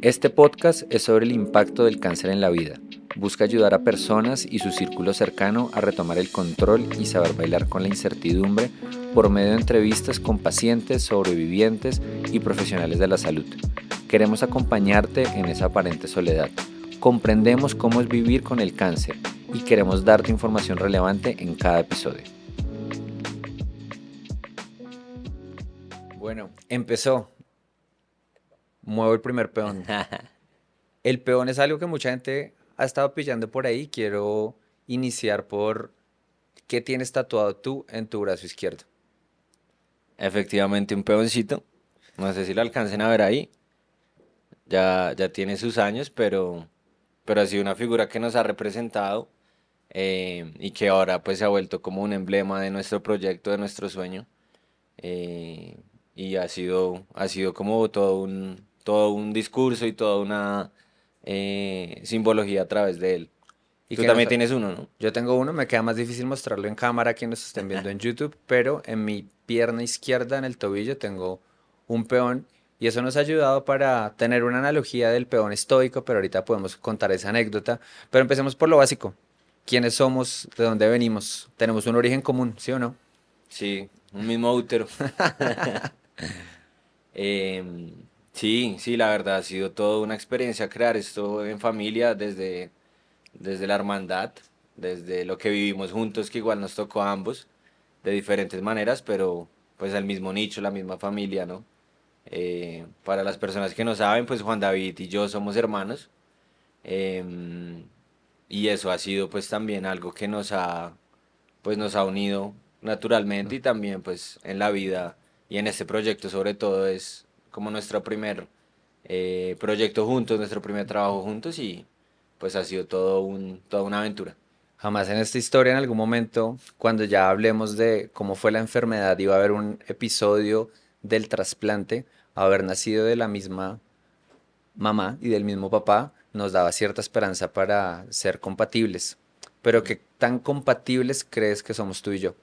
Este podcast es sobre el impacto del cáncer en la vida. Busca ayudar a personas y su círculo cercano a retomar el control y saber bailar con la incertidumbre por medio de entrevistas con pacientes, sobrevivientes y profesionales de la salud. Queremos acompañarte en esa aparente soledad. Comprendemos cómo es vivir con el cáncer y queremos darte información relevante en cada episodio. Bueno, empezó muevo el primer peón. el peón es algo que mucha gente ha estado pillando por ahí. Quiero iniciar por qué tienes tatuado tú en tu brazo izquierdo. Efectivamente, un peoncito. No sé si lo alcancen a ver ahí. Ya, ya tiene sus años, pero, pero ha sido una figura que nos ha representado eh, y que ahora pues se ha vuelto como un emblema de nuestro proyecto, de nuestro sueño. Eh, y ha sido, ha sido como todo un, todo un discurso y toda una eh, simbología a través de él. Y Tú también tienes uno, ¿no? Yo tengo uno, me queda más difícil mostrarlo en cámara a quienes estén viendo en YouTube, pero en mi pierna izquierda, en el tobillo, tengo un peón y eso nos ha ayudado para tener una analogía del peón estoico, pero ahorita podemos contar esa anécdota. Pero empecemos por lo básico. ¿Quiénes somos? ¿De dónde venimos? ¿Tenemos un origen común, sí o no? Sí, un mismo útero. eh, Sí, sí, la verdad ha sido toda una experiencia crear esto en familia desde, desde la hermandad, desde lo que vivimos juntos, que igual nos tocó a ambos, de diferentes maneras, pero pues el mismo nicho, la misma familia, ¿no? Eh, para las personas que no saben, pues Juan David y yo somos hermanos. Em, y eso ha sido pues también algo que nos ha, pues nos ha unido naturalmente y también pues en la vida y en este proyecto sobre todo es como nuestro primer eh, proyecto juntos, nuestro primer trabajo juntos y pues ha sido todo un, toda una aventura. Jamás en esta historia, en algún momento, cuando ya hablemos de cómo fue la enfermedad, iba a haber un episodio del trasplante, haber nacido de la misma mamá y del mismo papá, nos daba cierta esperanza para ser compatibles. Pero ¿qué tan compatibles crees que somos tú y yo?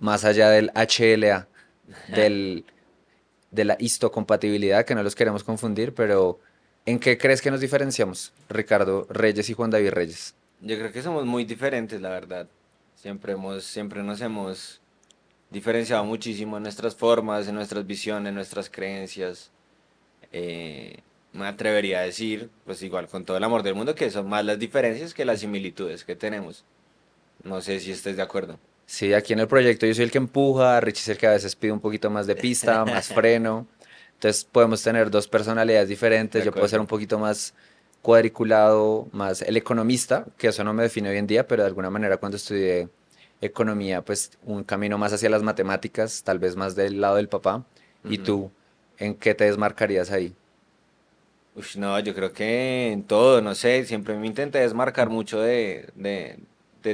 Más allá del HLA, del de la histocompatibilidad, que no los queremos confundir, pero ¿en qué crees que nos diferenciamos, Ricardo Reyes y Juan David Reyes? Yo creo que somos muy diferentes, la verdad. Siempre, hemos, siempre nos hemos diferenciado muchísimo en nuestras formas, en nuestras visiones, en nuestras creencias. Eh, me atrevería a decir, pues igual con todo el amor del mundo, que son más las diferencias que las similitudes que tenemos. No sé si estés de acuerdo. Sí, aquí en el proyecto yo soy el que empuja, Richie es el que a veces pide un poquito más de pista, más freno. Entonces podemos tener dos personalidades diferentes. Yo puedo ser un poquito más cuadriculado, más el economista, que eso no me define hoy en día, pero de alguna manera cuando estudié economía, pues un camino más hacia las matemáticas, tal vez más del lado del papá. ¿Y tú, en qué te desmarcarías ahí? Uf, no, yo creo que en todo, no sé, siempre me intenté desmarcar mucho de, de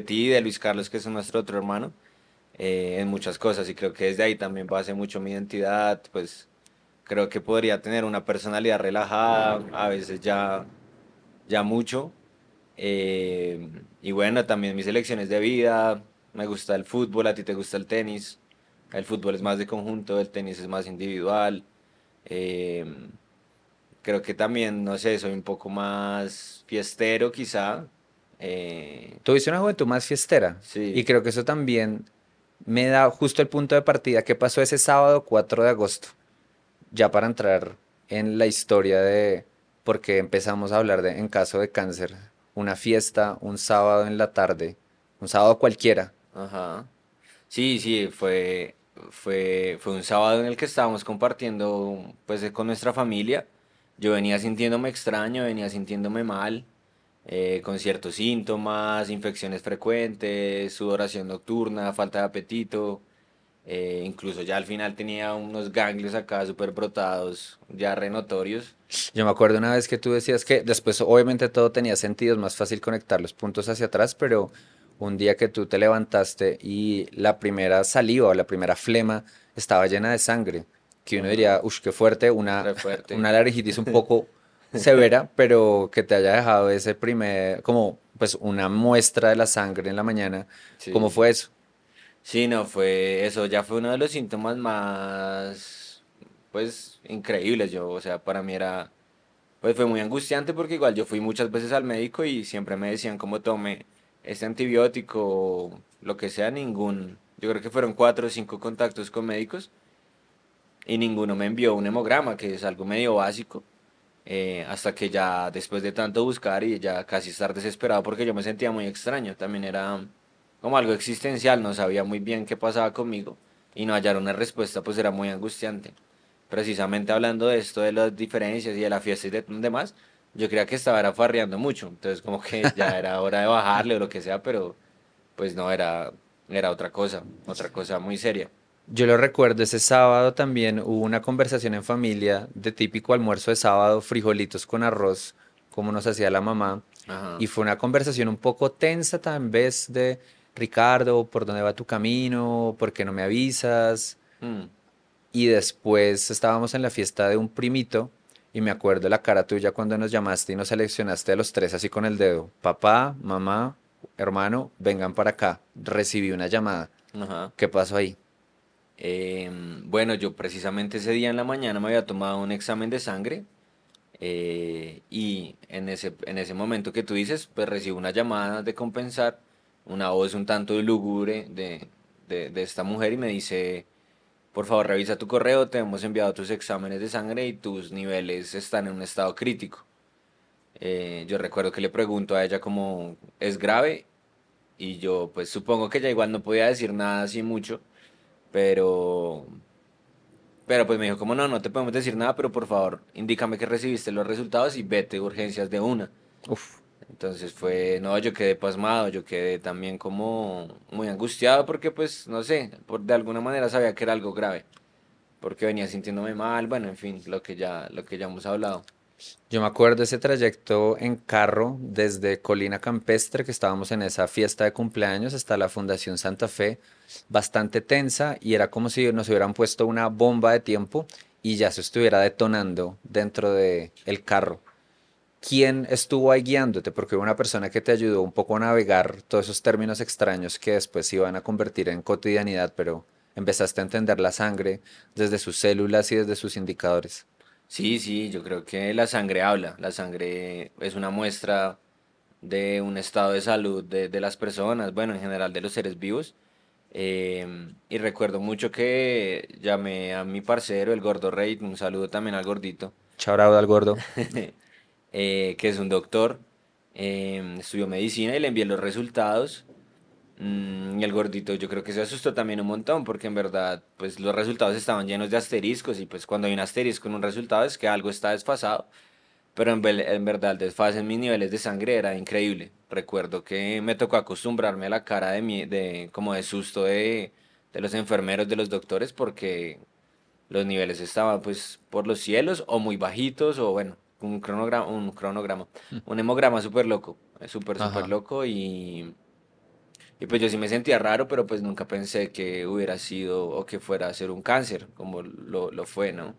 ti y de Luis Carlos, que es nuestro otro hermano, eh, en muchas cosas. Y creo que desde ahí también base mucho mi identidad. Pues creo que podría tener una personalidad relajada, a veces ya, ya mucho. Eh, y bueno, también mis elecciones de vida. Me gusta el fútbol, a ti te gusta el tenis. El fútbol es más de conjunto, el tenis es más individual. Eh, creo que también, no sé, soy un poco más fiestero quizá, eh, Tuviste una juventud más fiestera. Sí. Y creo que eso también me da justo el punto de partida que pasó ese sábado 4 de agosto. Ya para entrar en la historia de por qué empezamos a hablar de en caso de cáncer. Una fiesta, un sábado en la tarde, un sábado cualquiera. Ajá. Sí, sí, fue, fue, fue un sábado en el que estábamos compartiendo pues con nuestra familia. Yo venía sintiéndome extraño, venía sintiéndome mal. Eh, con ciertos síntomas, infecciones frecuentes, sudoración nocturna, falta de apetito. Eh, incluso ya al final tenía unos ganglios acá súper brotados, ya renotorios. Yo me acuerdo una vez que tú decías que después obviamente todo tenía sentido, es más fácil conectar los puntos hacia atrás, pero un día que tú te levantaste y la primera saliva la primera flema estaba llena de sangre, que uno diría, uff, qué fuerte, una, fuerte. una laringitis un poco severa, pero que te haya dejado ese primer, como pues una muestra de la sangre en la mañana. ¿Cómo fue eso? Sí, no, fue eso, ya fue uno de los síntomas más, pues, increíbles. Yo, o sea, para mí era pues fue muy angustiante porque igual yo fui muchas veces al médico y siempre me decían cómo tome este antibiótico o lo que sea, ningún, yo creo que fueron cuatro o cinco contactos con médicos y ninguno me envió un hemograma, que es algo medio básico, eh, hasta que ya después de tanto buscar y ya casi estar desesperado porque yo me sentía muy extraño, también era como algo existencial, no sabía muy bien qué pasaba conmigo y no hallar una respuesta pues era muy angustiante. Precisamente hablando de esto, de las diferencias y de la fiesta y de demás, yo creía que estaba farreando mucho, entonces como que ya era hora de bajarle o lo que sea, pero pues no, era, era otra cosa, otra cosa muy seria. Yo lo recuerdo, ese sábado también hubo una conversación en familia de típico almuerzo de sábado, frijolitos con arroz, como nos hacía la mamá. Y fue una conversación un poco tensa tal vez de, Ricardo, ¿por dónde va tu camino? ¿Por qué no me avisas? Mm. Y después estábamos en la fiesta de un primito y me acuerdo la cara tuya cuando nos llamaste y nos seleccionaste a los tres así con el dedo. Papá, mamá, hermano, vengan para acá. Recibí una llamada. ¿Qué pasó ahí? Em, bueno, yo precisamente ese día en la mañana me había tomado un examen de sangre eh, y en ese, en ese momento que tú dices, pues recibo una llamada de compensar, una voz un tanto lúgubre de, de, esta mujer y me dice, por favor revisa tu correo, te hemos enviado tus exámenes de sangre y tus niveles están en un estado crítico. Eh, yo recuerdo que le pregunto a ella como, ¿es grave? Y yo pues supongo que ella igual no podía decir nada así mucho, pero... Pero pues me dijo, como no, no te podemos decir nada, pero por favor, indícame que recibiste los resultados y vete urgencias de una. Uf. Entonces fue, no, yo quedé pasmado, yo quedé también como muy angustiado porque pues, no sé, por, de alguna manera sabía que era algo grave, porque venía sintiéndome mal, bueno, en fin, lo que ya, lo que ya hemos hablado. Yo me acuerdo ese trayecto en carro desde Colina Campestre, que estábamos en esa fiesta de cumpleaños, hasta la Fundación Santa Fe, bastante tensa y era como si nos hubieran puesto una bomba de tiempo y ya se estuviera detonando dentro del el carro. ¿Quién estuvo ahí guiándote? Porque hubo una persona que te ayudó un poco a navegar todos esos términos extraños que después se iban a convertir en cotidianidad, pero empezaste a entender la sangre desde sus células y desde sus indicadores. Sí, sí, yo creo que la sangre habla. La sangre es una muestra de un estado de salud de, las personas, bueno, en general de los seres vivos. Em, y recuerdo mucho que llamé a mi parcero, el Gordo Rey, un saludo también al gordito. Chao, al gordo. Eh, que es un doctor, em, estudió medicina y le envié los resultados. Mm, y el gordito yo creo que se asustó también un montón porque en verdad pues los resultados estaban llenos de asteriscos y pues cuando hay un asterisco en un resultado es que algo está desfasado. Pero en, en verdad el desfase en mis niveles de sangre era increíble. Recuerdo que me tocó acostumbrarme a la cara de, mi, de como de susto de, de los enfermeros, de los doctores porque los niveles estaban pues por los cielos o muy bajitos o bueno, un cronograma, un cronograma, mm. un hemograma súper loco, súper, súper loco y y pues yo sí me sentía raro, pero pues nunca pensé que hubiera sido o que fuera a ser un cáncer, como lo, lo fue, ¿no?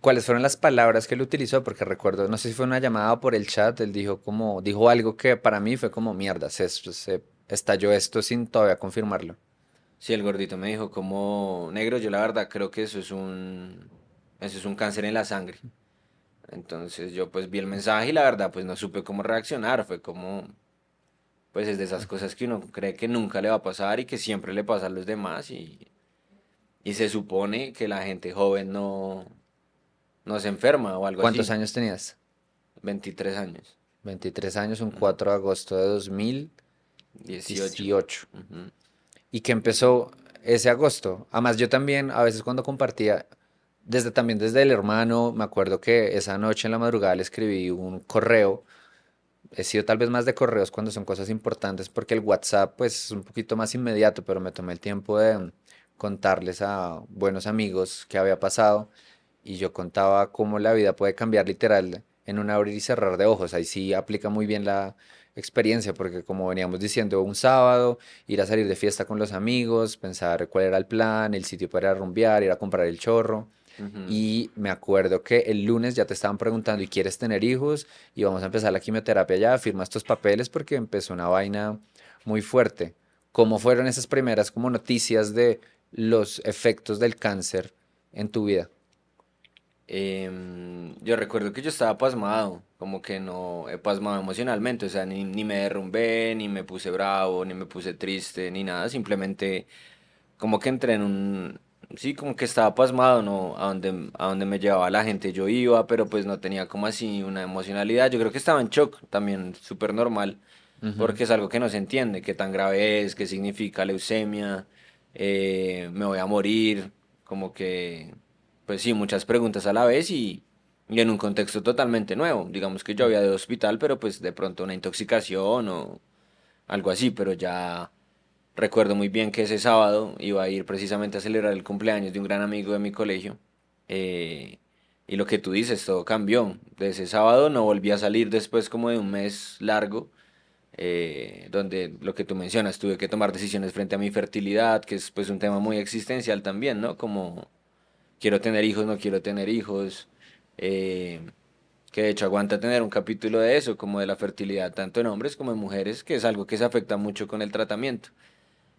¿Cuáles fueron las palabras que él utilizó? Porque recuerdo, no sé si fue una llamada por el chat, él dijo como, dijo algo que para mí fue como mierda, se, se estalló esto sin todavía confirmarlo. Sí, el gordito me dijo como, negro, yo la verdad creo que eso es un, eso es un cáncer en la sangre. Entonces yo pues vi el mensaje y la verdad pues no supe cómo reaccionar, fue como, pues es de esas cosas que uno cree que nunca le va a pasar y que siempre le pasa a los demás y, y se supone que la gente joven no, no se enferma o algo así. ¿Cuántos años tenías? 23 años. 23 años, un 4 de agosto de 2018. ¿Y qué empezó ese agosto? Además, yo también, a veces cuando compartía, desde también desde el hermano, me acuerdo que esa noche en la madrugada le escribí un correo he sido tal vez más de correos cuando son cosas importantes porque el WhatsApp pues es un poquito más inmediato, pero me tomé el tiempo de contarles a buenos amigos qué había pasado y yo contaba cómo la vida puede cambiar literal en un abrir y cerrar de ojos. Ahí sí aplica muy bien la experiencia porque como veníamos diciendo, un sábado, ir a salir de fiesta con los amigos, pensar cuál era el plan, el sitio para rumbear, ir a comprar el chorro y me acuerdo que el lunes ya te estaban preguntando, ¿y quieres tener hijos? Y vamos a empezar la quimioterapia ya, firma estos papeles porque empezó una vaina muy fuerte. ¿Cómo fueron esas primeras como noticias de los efectos del cáncer en tu vida? Em, yo recuerdo que yo estaba pasmado, como que no he pasmado emocionalmente, o sea, ni, ni me derrumbé, ni me puse bravo, ni me puse triste, ni nada, simplemente como que entré en un, sí, como que estaba pasmado, ¿no? A donde, a donde me llevaba la gente yo iba, pero pues no tenía como así una emocionalidad, yo creo que estaba en shock, también súper normal, porque es algo que no se entiende, qué tan grave es, qué significa leucemia, eh, me voy a morir, como que pues sí, muchas preguntas a la vez y, y en un contexto totalmente nuevo. Digamos que yo había de hospital, pero pues de pronto una intoxicación o algo así, pero ya recuerdo muy bien que ese sábado iba a ir precisamente a celebrar el cumpleaños de un gran amigo de mi colegio. Eh, y lo que tú dices, todo cambió. De ese sábado no volví a salir después como de un mes largo, eh, donde lo que tú mencionas, tuve que tomar decisiones frente a mi fertilidad, que es pues un tema muy existencial también, ¿no? Como quiero tener hijos, no quiero tener hijos, eh, que de hecho aguanta tener un capítulo de eso, como de la fertilidad, tanto en hombres como en mujeres, que es algo que se afecta mucho con el tratamiento.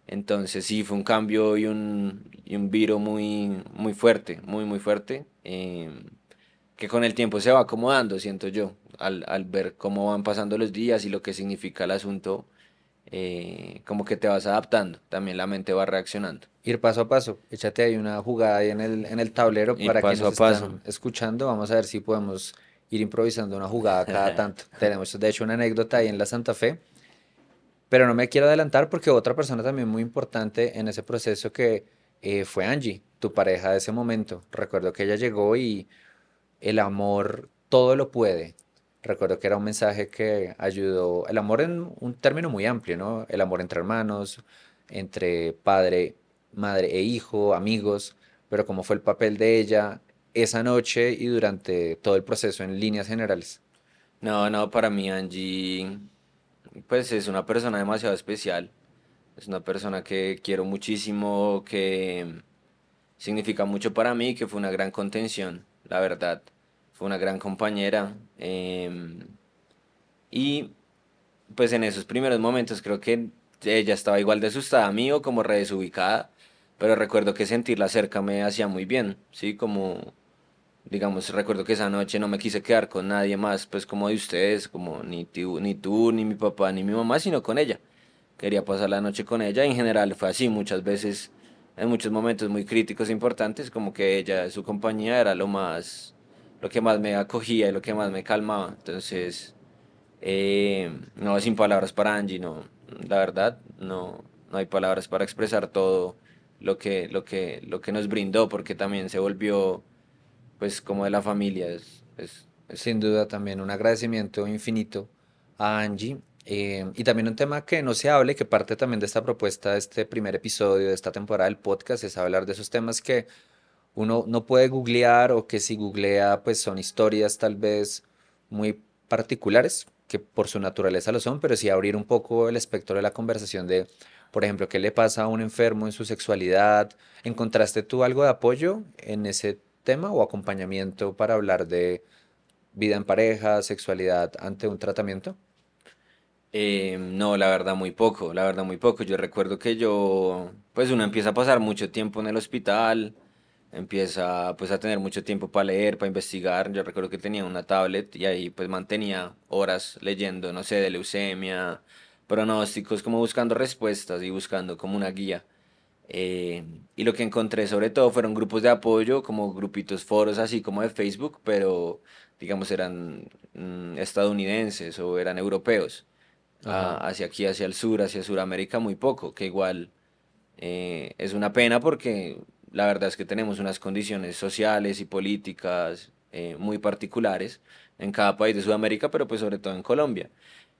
Entonces sí, fue un cambio y un, y un viro muy, muy fuerte, muy, muy fuerte, eh, que con el tiempo se va acomodando, siento yo, al, al ver cómo van pasando los días y lo que significa el asunto eh, como que te vas adaptando, también la mente va reaccionando. Ir paso a paso, échate ahí una jugada ahí en el, en el tablero para que nos están escuchando, vamos a ver si podemos ir improvisando una jugada cada tanto. Tenemos de hecho una anécdota ahí en la Santa Fe, pero no me quiero adelantar porque otra persona también muy importante en ese proceso que eh, fue Angie, tu pareja de ese momento. Recuerdo que ella llegó y el amor todo lo puede, Recuerdo que era un mensaje que ayudó, el amor en un término muy amplio, ¿no? El amor entre hermanos, entre padre, madre e hijo, amigos, pero cómo fue el papel de ella esa noche y durante todo el proceso en líneas generales. No, no, para mí Angie, pues es una persona demasiado especial. Es una persona que quiero muchísimo, que significa mucho para mí, que fue una gran contención, la verdad fue una gran compañera. Em, y pues en esos primeros momentos creo que ella estaba igual de asustada a mí o como re desubicada, pero recuerdo que sentirla cerca me hacía muy bien, ¿sí? Como, digamos, recuerdo que esa noche no me quise quedar con nadie más, pues como de ustedes, como ni tú, ni tú, ni mi papá, ni mi mamá, sino con ella. Quería pasar la noche con ella, en general fue así, muchas veces, en muchos momentos muy críticos e importantes, como que ella, su compañía era lo más lo que más me acogía y lo que más me calmaba. Entonces, eh, no, sin palabras para Angie, no, la verdad, no, no hay palabras para expresar todo lo que, lo que, lo que nos brindó, porque también se volvió, pues, como de la familia. Es, es, Sin duda, también un agradecimiento infinito a Angie. Eh, y también un tema que no se hable, que parte también de esta propuesta, de este primer episodio de esta temporada del podcast, es hablar de esos temas que uno no puede googlear o que si googlea pues son historias tal vez muy particulares, que por su naturaleza lo son, pero sí abrir un poco el espectro de la conversación de, por ejemplo, qué le pasa a un enfermo en su sexualidad. ¿Encontraste tú algo de apoyo en ese tema o acompañamiento para hablar de vida en pareja, sexualidad ante un tratamiento? Eh, no, la verdad muy poco, la verdad muy poco. Yo recuerdo que yo, pues uno empieza a pasar mucho tiempo en el hospital, empieza pues a tener mucho tiempo para leer, para investigar. Yo recuerdo que tenía una tablet y ahí pues mantenía horas leyendo, no sé, de leucemia, pronósticos, como buscando respuestas y buscando como una guía. Eh, y lo que encontré sobre todo fueron grupos de apoyo, como grupitos, foros así como de Facebook, pero digamos eran mm, estadounidenses o eran europeos. Ah, hacia aquí, hacia el sur, hacia Sudamérica, muy poco, que igual eh, es una pena porque la verdad es que tenemos unas condiciones sociales y políticas eh, muy particulares en cada país de Sudamérica, pero pues sobre todo en Colombia.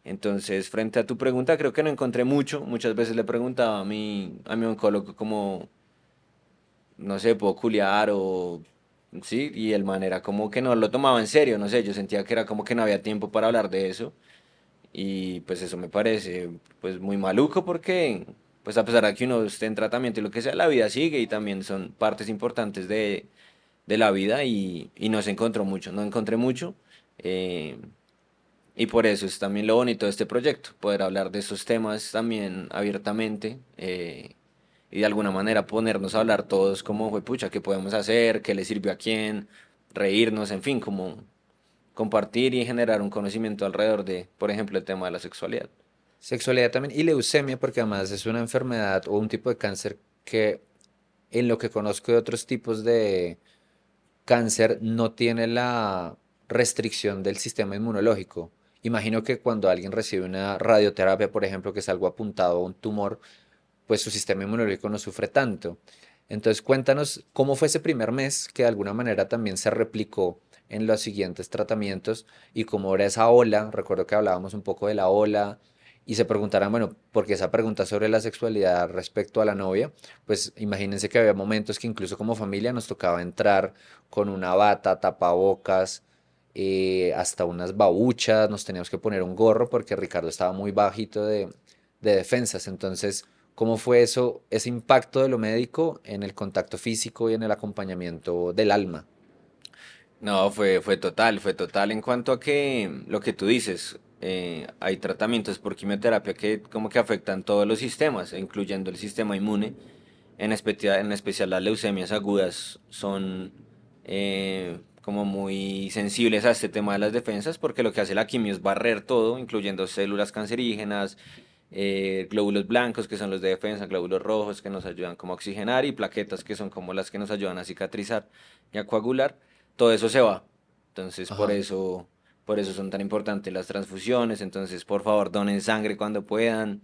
Entonces, frente a tu pregunta, creo que no encontré mucho. Muchas veces le preguntaba a mi, a mi oncólogo como, no sé, puedo culiar o... Sí, y el manera como que no lo tomaba en serio, no sé, yo sentía que era como que no había tiempo para hablar de eso. Y pues eso me parece pues muy maluco porque pues a pesar de que uno esté en tratamiento y lo que sea, la vida sigue y también son partes importantes de, la vida y, no se encontró mucho, no encontré mucho. Eh, y por eso es también lo bonito de este proyecto, poder hablar de esos temas también abiertamente eh, y de alguna manera ponernos a hablar todos como, pucha, ¿qué podemos hacer? ¿Qué le sirvió a quién? reírnos, en fin, como compartir y generar un conocimiento alrededor de, por ejemplo, el tema de la sexualidad. Sexualidad también y leucemia, porque además es una enfermedad o un tipo de cáncer que en lo que conozco de otros tipos de cáncer no tiene la restricción del sistema inmunológico. Imagino que cuando alguien recibe una radioterapia, por ejemplo, que es algo apuntado a un tumor, pues su sistema inmunológico no sufre tanto. Entonces cuéntanos cómo fue ese primer mes que de alguna manera también se replicó en los siguientes tratamientos y cómo era esa ola, recuerdo que hablábamos un poco de la ola y se preguntarán, bueno, porque esa pregunta sobre la sexualidad respecto a la novia, pues imagínense que había momentos que incluso como familia nos tocaba entrar con una bata, tapabocas, eh, hasta unas babuchas, nos teníamos que poner un gorro porque Ricardo estaba muy bajito de, de defensas, entonces ¿Cómo fue eso, ese impacto de lo médico en el contacto físico y en el acompañamiento del alma? No, fue, fue total, fue total. En cuanto a que lo que tú dices, eh, hay tratamientos por quimioterapia que como que afectan todos los sistemas, incluyendo el sistema inmune, en especial, en especial las leucemias agudas son eh, como muy sensibles a este tema de las defensas porque lo que hace la quimio es barrer todo, incluyendo células cancerígenas, eh, glóbulos blancos que son los de defensa, glóbulos rojos que nos ayudan como a oxigenar y plaquetas que son como las que nos ayudan a cicatrizar y a coagular, todo eso se va. Entonces por eso, por eso son tan importantes las transfusiones, entonces por favor donen sangre cuando puedan,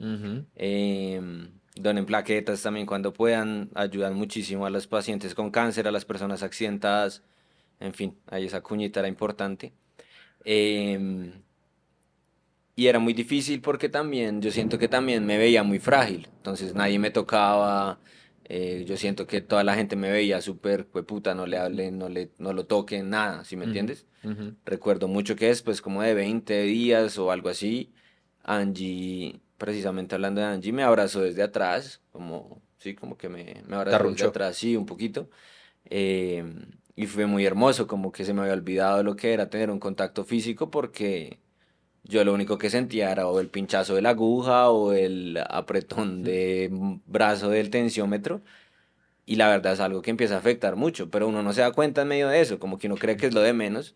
em, donen plaquetas también cuando puedan, ayudan muchísimo a los pacientes con cáncer, a las personas accidentadas, en fin, ahí esa cuñita era importante. Eh, y era muy difícil porque también yo siento que también me veía muy frágil, entonces nadie me tocaba, eh, yo siento que toda la gente me veía súper, pues puta, no le hablen, no, le, no lo toquen, nada, ¿sí me entiendes? Recuerdo mucho que después como de 20 días o algo así, Angie, precisamente hablando de Angie, me abrazó desde atrás, como, sí, como que me, me abrazó desde atrás, sí, un poquito. Eh, y fue muy hermoso, como que se me había olvidado lo que era tener un contacto físico porque yo lo único que sentía era o el pinchazo de la aguja o el apretón de brazo del tensiómetro. Y la verdad es algo que empieza a afectar mucho, pero uno no se da cuenta en medio de eso, como que uno cree que es lo de menos.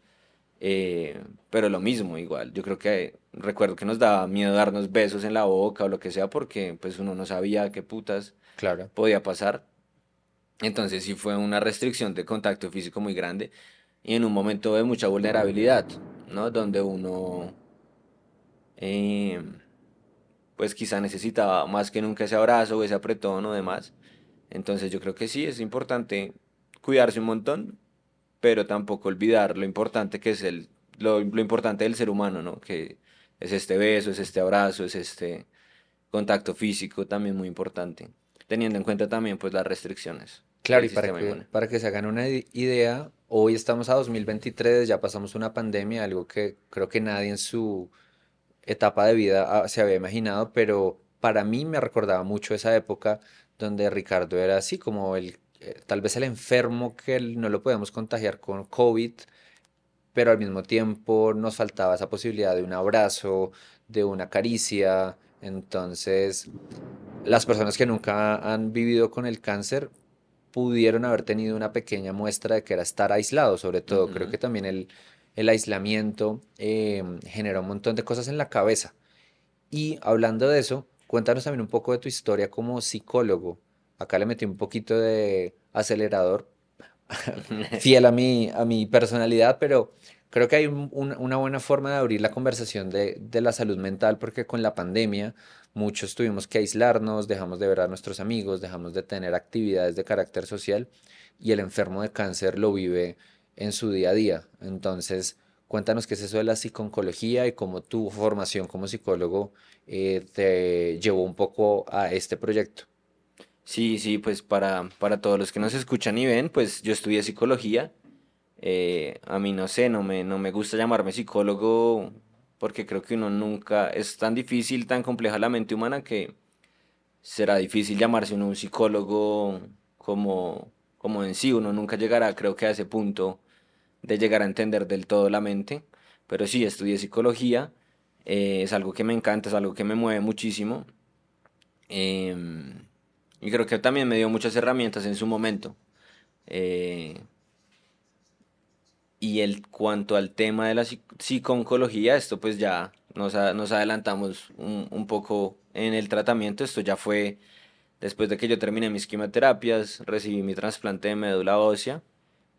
Eh, pero lo mismo, igual. Yo creo que recuerdo que nos daba miedo darnos besos en la boca o lo que sea, porque pues uno no sabía qué putas claro. podía pasar. Entonces sí fue una restricción de contacto físico muy grande y en un momento de mucha vulnerabilidad, ¿no? Donde uno eh, pues quizá necesitaba más que nunca ese abrazo o ese apretón o demás. Entonces yo creo que sí, es importante cuidarse un montón, pero tampoco olvidar lo importante que es el, lo, lo importante del ser humano, ¿no? Que es este beso, es este abrazo, es este contacto físico también muy importante, teniendo en cuenta también pues las restricciones. Claro, y para que, para que se hagan una idea, hoy estamos a 2023, ya pasamos una pandemia, algo que creo que nadie en su etapa de vida ah, se había imaginado, pero para mí me recordaba mucho esa época donde Ricardo era así como el, eh, tal vez el enfermo que no lo podemos contagiar con COVID, pero al mismo tiempo nos faltaba esa posibilidad de un abrazo, de una caricia. Entonces, las personas que nunca han vivido con el cáncer pudieron haber tenido una pequeña muestra de que era estar aislado, sobre todo. Creo que también el, el aislamiento eh, genera un montón de cosas en la cabeza. Y hablando de eso, cuéntanos también un poco de tu historia como psicólogo. Acá le metí un poquito de acelerador, fiel a mi, a mi personalidad, pero creo que hay una buena forma de abrir la conversación de, de, la salud mental porque con la pandemia muchos tuvimos que aislarnos, dejamos de ver a nuestros amigos, dejamos de tener actividades de carácter social y el enfermo de cáncer lo vive en su día a día. Entonces, cuéntanos qué es eso de la psiconcología y cómo tu formación como psicólogo eh, te llevó un poco a este proyecto. Sí, sí, pues para, para todos los que nos escuchan y ven, pues yo estudié psicología. Eh, a mí no sé, no me, no me gusta llamarme psicólogo porque creo que uno nunca, es tan difícil, tan compleja la mente humana que será difícil llamarse uno un psicólogo como, como en sí, uno nunca llegará creo que a ese punto de llegar a entender del todo la mente, pero sí, estudié psicología, eh, es algo que me encanta, es algo que me mueve muchísimo. Em, y creo que también me dio muchas herramientas en su momento. Eh, y el cuanto al tema de la psiconcología, esto pues ya nos, nos adelantamos un, un, poco en el tratamiento. Esto ya fue después de que yo terminé mis quimioterapias, recibí mi trasplante de médula ósea.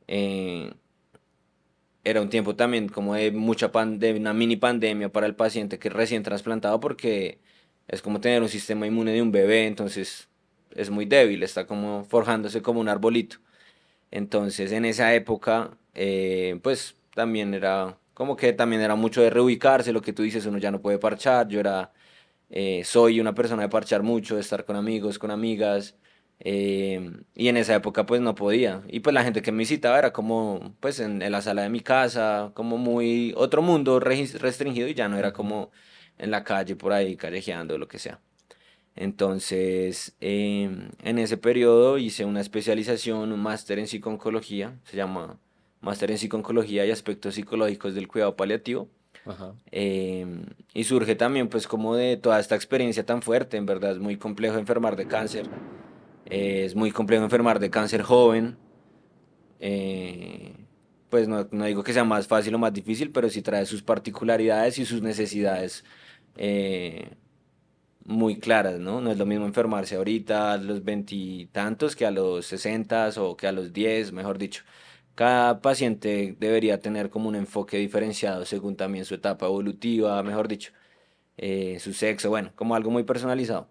Eh, era un tiempo también como de mucha de una mini pandemia para el paciente que recién trasplantado porque es como tener un sistema inmune de un bebé, entonces es muy débil, está como forjándose como un arbolito. Entonces en esa época, eh, pues también era como que también era mucho de reubicarse, lo que tú dices, uno ya no puede parchar, yo era, eh, soy una persona de parchar mucho, de estar con amigos, con amigas, eh, y en esa época pues no podía. Y pues la gente que me visitaba era como pues en, la sala de mi casa, como muy otro mundo restringido y ya no era como en la calle por ahí callejeando lo que sea. Entonces, em, en ese periodo hice una especialización, un máster en psiconcología, se llama máster en psiconcología y aspectos psicológicos del cuidado paliativo. Em, y surge también pues como de toda esta experiencia tan fuerte, en verdad es muy complejo enfermar de cáncer, es muy complejo enfermar de cáncer joven, eh, pues no, no, digo que sea más fácil o más difícil, pero sí trae sus particularidades y sus necesidades eh, muy claras, ¿no? No es lo mismo enfermarse ahorita a los veintitantos que a los sesentas o que a los diez, mejor dicho. Cada paciente debería tener como un enfoque diferenciado según también su etapa evolutiva, mejor dicho, eh, su sexo, bueno, como algo muy personalizado.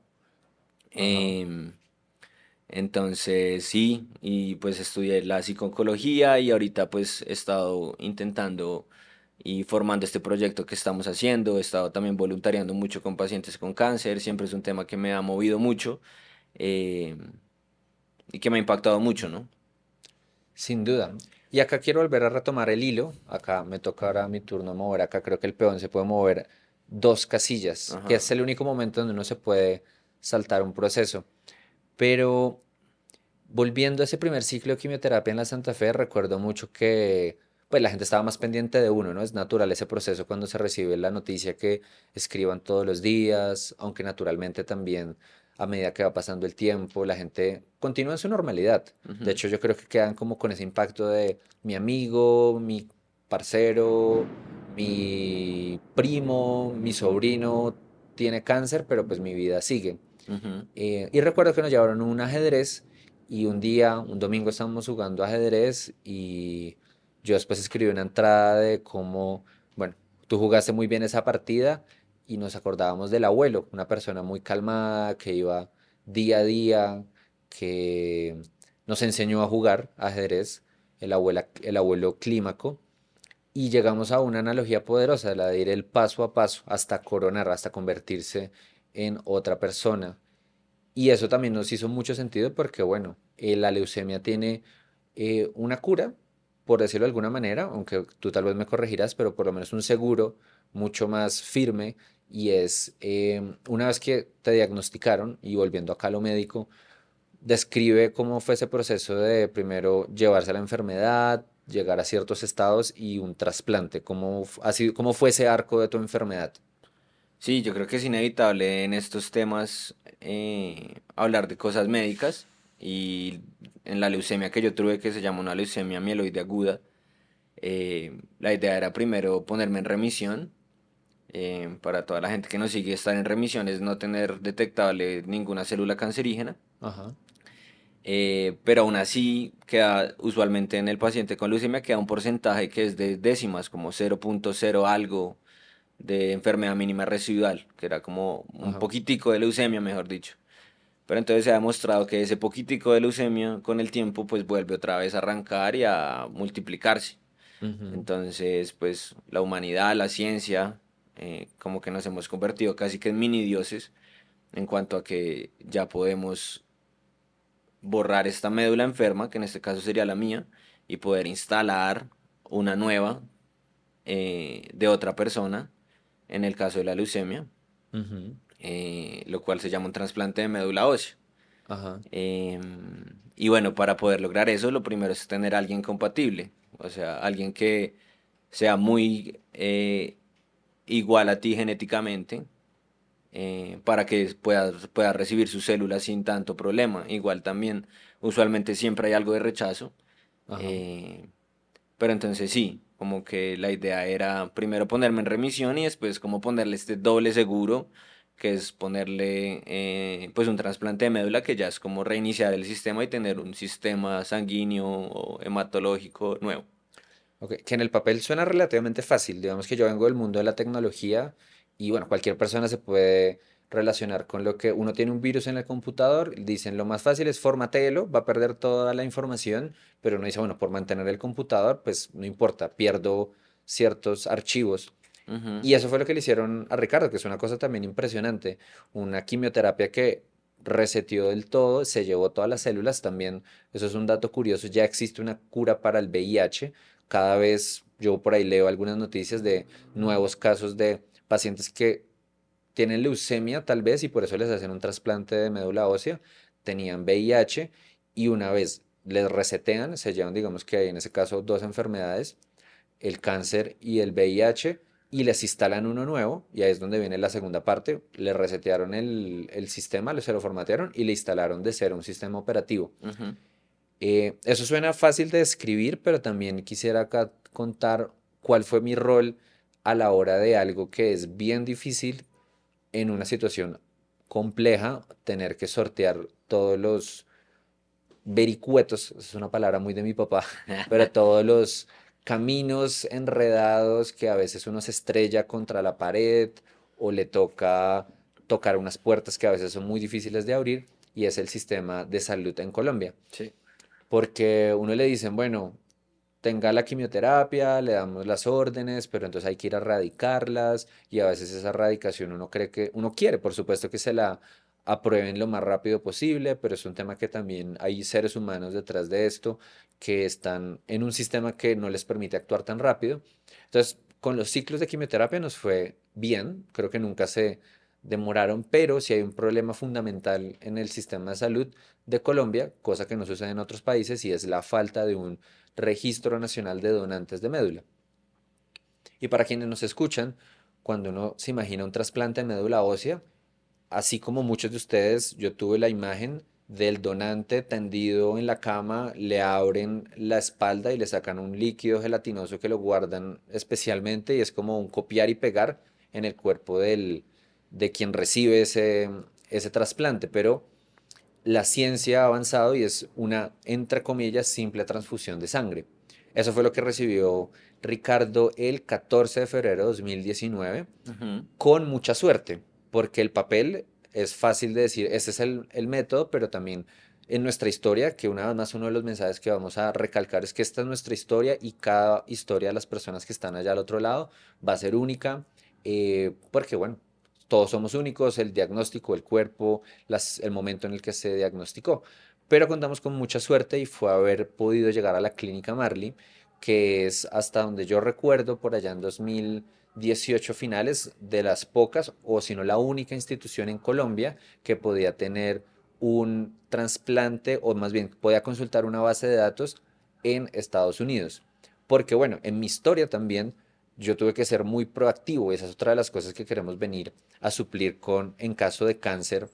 Em, entonces, sí, y pues estudié la psicología y ahorita pues he estado intentando y formando este proyecto que estamos haciendo. He estado también voluntariando mucho con pacientes con cáncer, siempre es un tema que me ha movido mucho eh, y que me ha impactado mucho, ¿no? Sin duda. Y acá quiero volver a retomar el hilo. Acá me toca ahora mi turno mover. Acá creo que el peón se puede mover dos casillas, que es el único momento donde uno se puede saltar un proceso. Pero volviendo a ese primer ciclo de quimioterapia en la Santa Fe, recuerdo mucho que pues la gente estaba más pendiente de uno, ¿no? Es natural ese proceso cuando se recibe la noticia que escriban todos los días, aunque naturalmente también a medida que va pasando el tiempo, la gente continúa en su normalidad. De hecho, yo creo que quedan como con ese impacto de mi amigo, mi parcero, mi primo, mi sobrino tiene cáncer, pero pues mi vida sigue. Eh, y recuerdo que nos llevaron un ajedrez y un día, un domingo estábamos jugando ajedrez y yo después escribí una entrada de cómo, bueno, tú jugaste muy bien esa partida y nos acordábamos del abuelo, una persona muy calmada que iba día a día, que nos enseñó a jugar ajedrez, el, abuela, el abuelo clímaco, y llegamos a una analogía poderosa, la de ir el paso a paso hasta coronar, hasta convertirse en otra persona. Y eso también nos hizo mucho sentido porque, bueno, eh, la leucemia tiene eh, una cura, por decirlo de alguna manera, aunque tú tal vez me corregirás, pero por lo menos un seguro mucho más firme y es em, una vez que te diagnosticaron y volviendo acá a lo médico, describe cómo fue ese proceso de primero llevarse a la enfermedad, llegar a ciertos estados y un trasplante, cómo, sido, cómo fue ese arco de tu enfermedad. Sí, yo creo que es inevitable en estos temas eh, hablar de cosas médicas y en la leucemia que yo tuve, que se llama una leucemia mieloide aguda, eh, la idea era primero ponerme en remisión. Eh, para toda la gente que nos sigue, estar en remisión es no tener detectable ninguna célula cancerígena. Eh, pero aún así, queda usualmente en el paciente con leucemia queda un porcentaje que es de décimas, como 0.0 algo de enfermedad mínima residual, que era como un poquitico de leucemia, mejor dicho. Pero entonces se ha demostrado que ese poquitico de leucemia con el tiempo pues vuelve otra vez a arrancar y a multiplicarse. Entonces pues la humanidad, la ciencia, eh, como que nos hemos convertido casi que en mini dioses en cuanto a que ya podemos borrar esta médula enferma, que en este caso sería la mía, y poder instalar una nueva eh, de otra persona, en el caso de la leucemia. Eh, lo cual se llama un trasplante de médula ósea. Em, y bueno, para poder lograr eso, lo primero es tener a alguien compatible, o sea, alguien que sea muy eh, igual a ti genéticamente, eh, para que pueda, pueda recibir sus células sin tanto problema. Igual también, usualmente siempre hay algo de rechazo. Pero entonces sí, como que la idea era primero ponerme en remisión y después como ponerle este doble seguro, que es ponerle eh, pues un trasplante de médula, que ya es como reiniciar el sistema y tener un sistema sanguíneo o hematológico nuevo. Okay. Que en el papel suena relativamente fácil. Digamos que yo vengo del mundo de la tecnología y bueno, cualquier persona se puede relacionar con lo que uno tiene un virus en el computador, dicen lo más fácil es formateelo, va a perder toda la información, pero uno dice, bueno, por mantener el computador, pues no importa, pierdo ciertos archivos. Y eso fue lo que le hicieron a Ricardo, que es una cosa también impresionante, una quimioterapia que reseteó del todo, se llevó todas las células, también eso es un dato curioso, ya existe una cura para el VIH, cada vez yo por ahí leo algunas noticias de nuevos casos de pacientes que tienen leucemia tal vez y por eso les hacen un trasplante de médula ósea, tenían VIH y una vez les resetean, se llevan digamos que hay en ese caso dos enfermedades, el cáncer y el VIH, y les instalan uno nuevo, y ahí es donde viene la segunda parte, le resetearon el, el sistema, se lo formatearon y le instalaron de cero un sistema operativo. Eh, eso suena fácil de describir, pero también quisiera acá contar cuál fue mi rol a la hora de algo que es bien difícil en una situación compleja, tener que sortear todos los vericuetos, es una palabra muy de mi papá, pero todos los caminos enredados que a veces uno se estrella contra la pared o le toca tocar unas puertas que a veces son muy difíciles de abrir y es el sistema de salud en Colombia. Sí. Porque uno le dicen, bueno, tenga la quimioterapia, le damos las órdenes, pero entonces hay que ir a erradicarlas y a veces esa erradicación uno cree que, uno quiere, por supuesto que se la aprueben lo más rápido posible, pero es un tema que también hay seres humanos detrás de esto que están en un sistema que no les permite actuar tan rápido. Entonces, con los ciclos de quimioterapia nos fue bien, creo que nunca se demoraron, pero si hay un problema fundamental en el sistema de salud de Colombia, cosa que no sucede en otros países, y es la falta de un Registro Nacional de Donantes de Médula. Y para quienes nos escuchan, cuando uno se imagina un trasplante de médula ósea, así como muchos de ustedes, yo tuve la imagen del donante tendido en la cama, le abren la espalda y le sacan un líquido gelatinoso que lo guardan especialmente y es como un copiar y pegar en el cuerpo del, de quien recibe ese, ese trasplante, pero la ciencia ha avanzado y es una, entre comillas, simple transfusión de sangre. Eso fue lo que recibió Ricardo el 14 de febrero de 2019, con mucha suerte, porque el papel es fácil de decir, ese es el, método, pero también en nuestra historia, que una vez más uno de los mensajes que vamos a recalcar es que esta es nuestra historia y cada historia de las personas que están allá al otro lado va a ser única, eh, porque bueno, todos somos únicos, el diagnóstico, el cuerpo, el momento en el que se diagnosticó. Pero contamos con mucha suerte y fue haber podido llegar a la clínica Marley, que es hasta donde yo recuerdo por allá en 2018 finales de las pocas o si no la única institución en Colombia que podía tener un trasplante o más bien podía consultar una base de datos en Estados Unidos. Porque bueno, en mi historia también yo tuve que ser muy proactivo. Esa es otra de las cosas que queremos venir a suplir con, en caso de cáncer,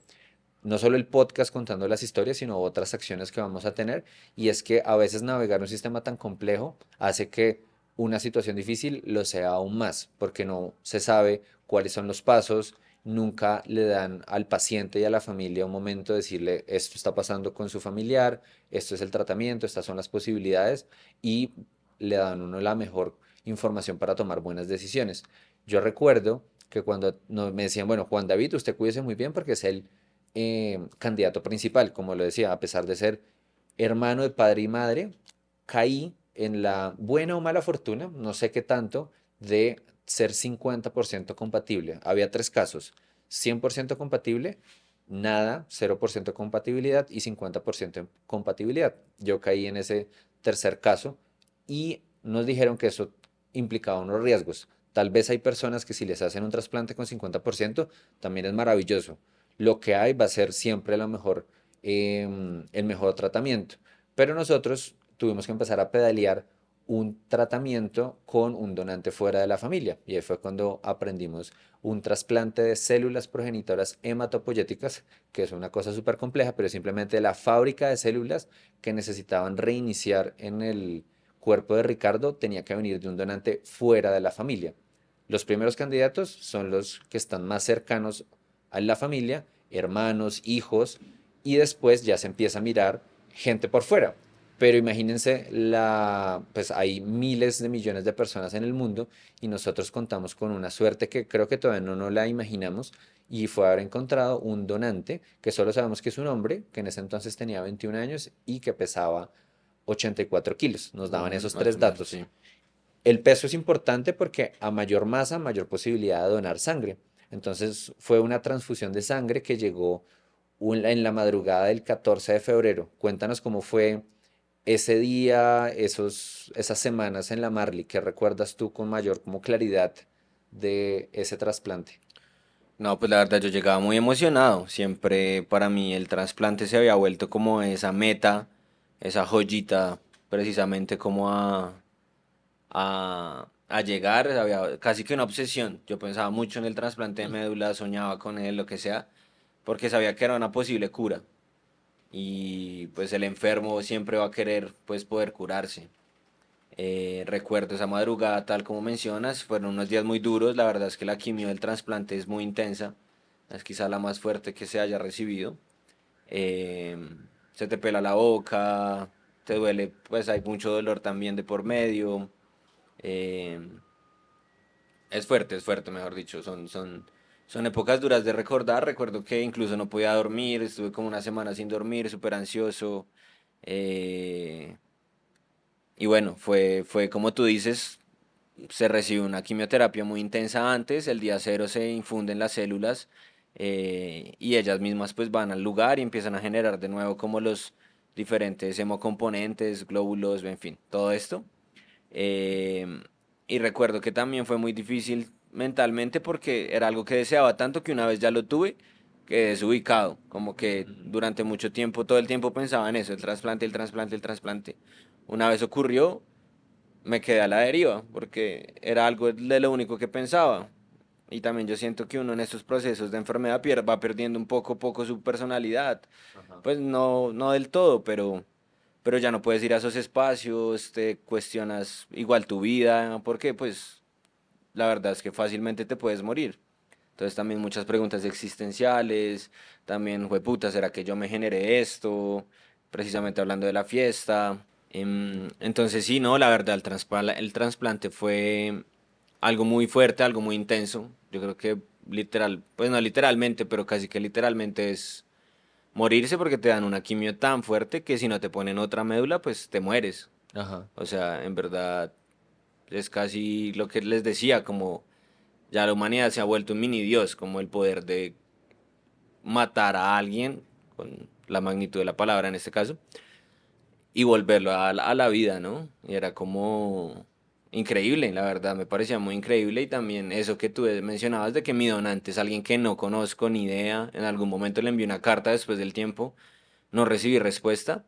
no solo el podcast contando las historias, sino otras acciones que vamos a tener. Y es que a veces navegar un sistema tan complejo hace que una situación difícil lo sea aún más, porque no se sabe cuáles son los pasos, nunca le dan al paciente y a la familia un momento de decirle esto está pasando con su familiar, esto es el tratamiento, estas son las posibilidades y le dan uno la mejor información para tomar buenas decisiones. Yo recuerdo que cuando me decían, bueno, Juan David, usted cuídese muy bien porque es el eh, candidato principal, como lo decía, a pesar de ser hermano de padre y madre, caí en la buena o mala fortuna, no sé qué tanto, de ser 50% compatible. Había tres casos, 100% compatible, nada, 0% compatibilidad y 50% compatibilidad. Yo caí en ese tercer caso y nos dijeron que eso implicaba unos riesgos. Tal vez hay personas que si les hacen un trasplante con 50%, también es maravilloso. Lo que hay va a ser siempre lo mejor, em, el mejor tratamiento. Pero nosotros tuvimos que empezar a pedalear un tratamiento con un donante fuera de la familia. Y ahí fue cuando aprendimos un trasplante de células progenitoras hematopoyéticas, que es una cosa súper compleja, pero simplemente la fábrica de células que necesitaban reiniciar en el cuerpo de Ricardo tenía que venir de un donante fuera de la familia. Los primeros candidatos son los que están más cercanos a la familia, hermanos, hijos, y después ya se empieza a mirar gente por fuera. Pero imagínense, la, pues hay miles de millones de personas en el mundo y nosotros contamos con una suerte que creo que todavía no nos la imaginamos y fue haber encontrado un donante que solo sabemos que es un hombre, que en ese entonces tenía 21 años y que pesaba 84 kilos. Nos daban esos tres datos. El peso es importante porque a mayor masa, mayor posibilidad de donar sangre. Entonces fue una transfusión de sangre que llegó en la madrugada del 14 de febrero. Cuéntanos cómo fue ese día, esos, esas semanas en la Marley, ¿qué recuerdas tú con mayor como claridad de ese trasplante? No, pues la verdad yo llegaba muy emocionado. Siempre para mí el trasplante se había vuelto como esa meta, esa joyita, precisamente como a, a, a llegar, había casi que una obsesión. Yo pensaba mucho en el trasplante de médula, soñaba con él, lo que sea, porque sabía que era una posible cura y pues el enfermo siempre va a querer pues poder curarse. Eh, recuerdo esa madrugada, tal como mencionas, fueron unos días muy duros, la verdad es que la quimio del trasplante es muy intensa, es quizá la más fuerte que se haya recibido. Eh, se te pela la boca, te duele, pues hay mucho dolor también de por medio. Eh, es fuerte, es fuerte, mejor dicho, son, son, son épocas duras de recordar. Recuerdo que incluso no podía dormir, estuve como una semana sin dormir, súper ansioso. Eh, y bueno, fue, fue como tú dices, se recibe una quimioterapia muy intensa antes, el día cero se infunden las células eh, y ellas mismas pues van al lugar y empiezan a generar de nuevo como los diferentes hemocomponentes, glóbulos, en fin, todo esto. Eh, y recuerdo que también fue muy difícil mentalmente porque era algo que deseaba tanto que una vez ya lo tuve, quedé desubicado, como que durante mucho tiempo, todo el tiempo pensaba en eso, el trasplante, el trasplante, el trasplante. Una vez ocurrió, me quedé a la deriva, porque era algo de lo único que pensaba. Y también yo siento que uno en estos procesos de enfermedad va perdiendo un poco poco su personalidad. Pues no, no del todo, pero, pero ya no puedes ir a esos espacios, te cuestionas igual tu vida, porque pues la verdad es que fácilmente te puedes morir. Entonces también muchas preguntas existenciales, también, puta, ¿será que yo me generé esto? Precisamente hablando de la fiesta. Em, entonces sí, no, la verdad, el, el trasplante fue algo muy fuerte, algo muy intenso. Yo creo que literal, pues no literalmente, pero casi que literalmente es morirse porque te dan una quimio tan fuerte que si no te ponen otra médula, pues te mueres. Ajá. O sea, en verdad es casi lo que les decía, como ya la humanidad se ha vuelto un mini dios, como el poder de matar a alguien, con la magnitud de la palabra en este caso, y volverlo a, a la vida, ¿no? Y era como increíble, la verdad, me parecía muy increíble y también eso que tú mencionabas de que mi donante es alguien que no conozco ni idea, en algún momento le envié una carta después del tiempo, no recibí respuesta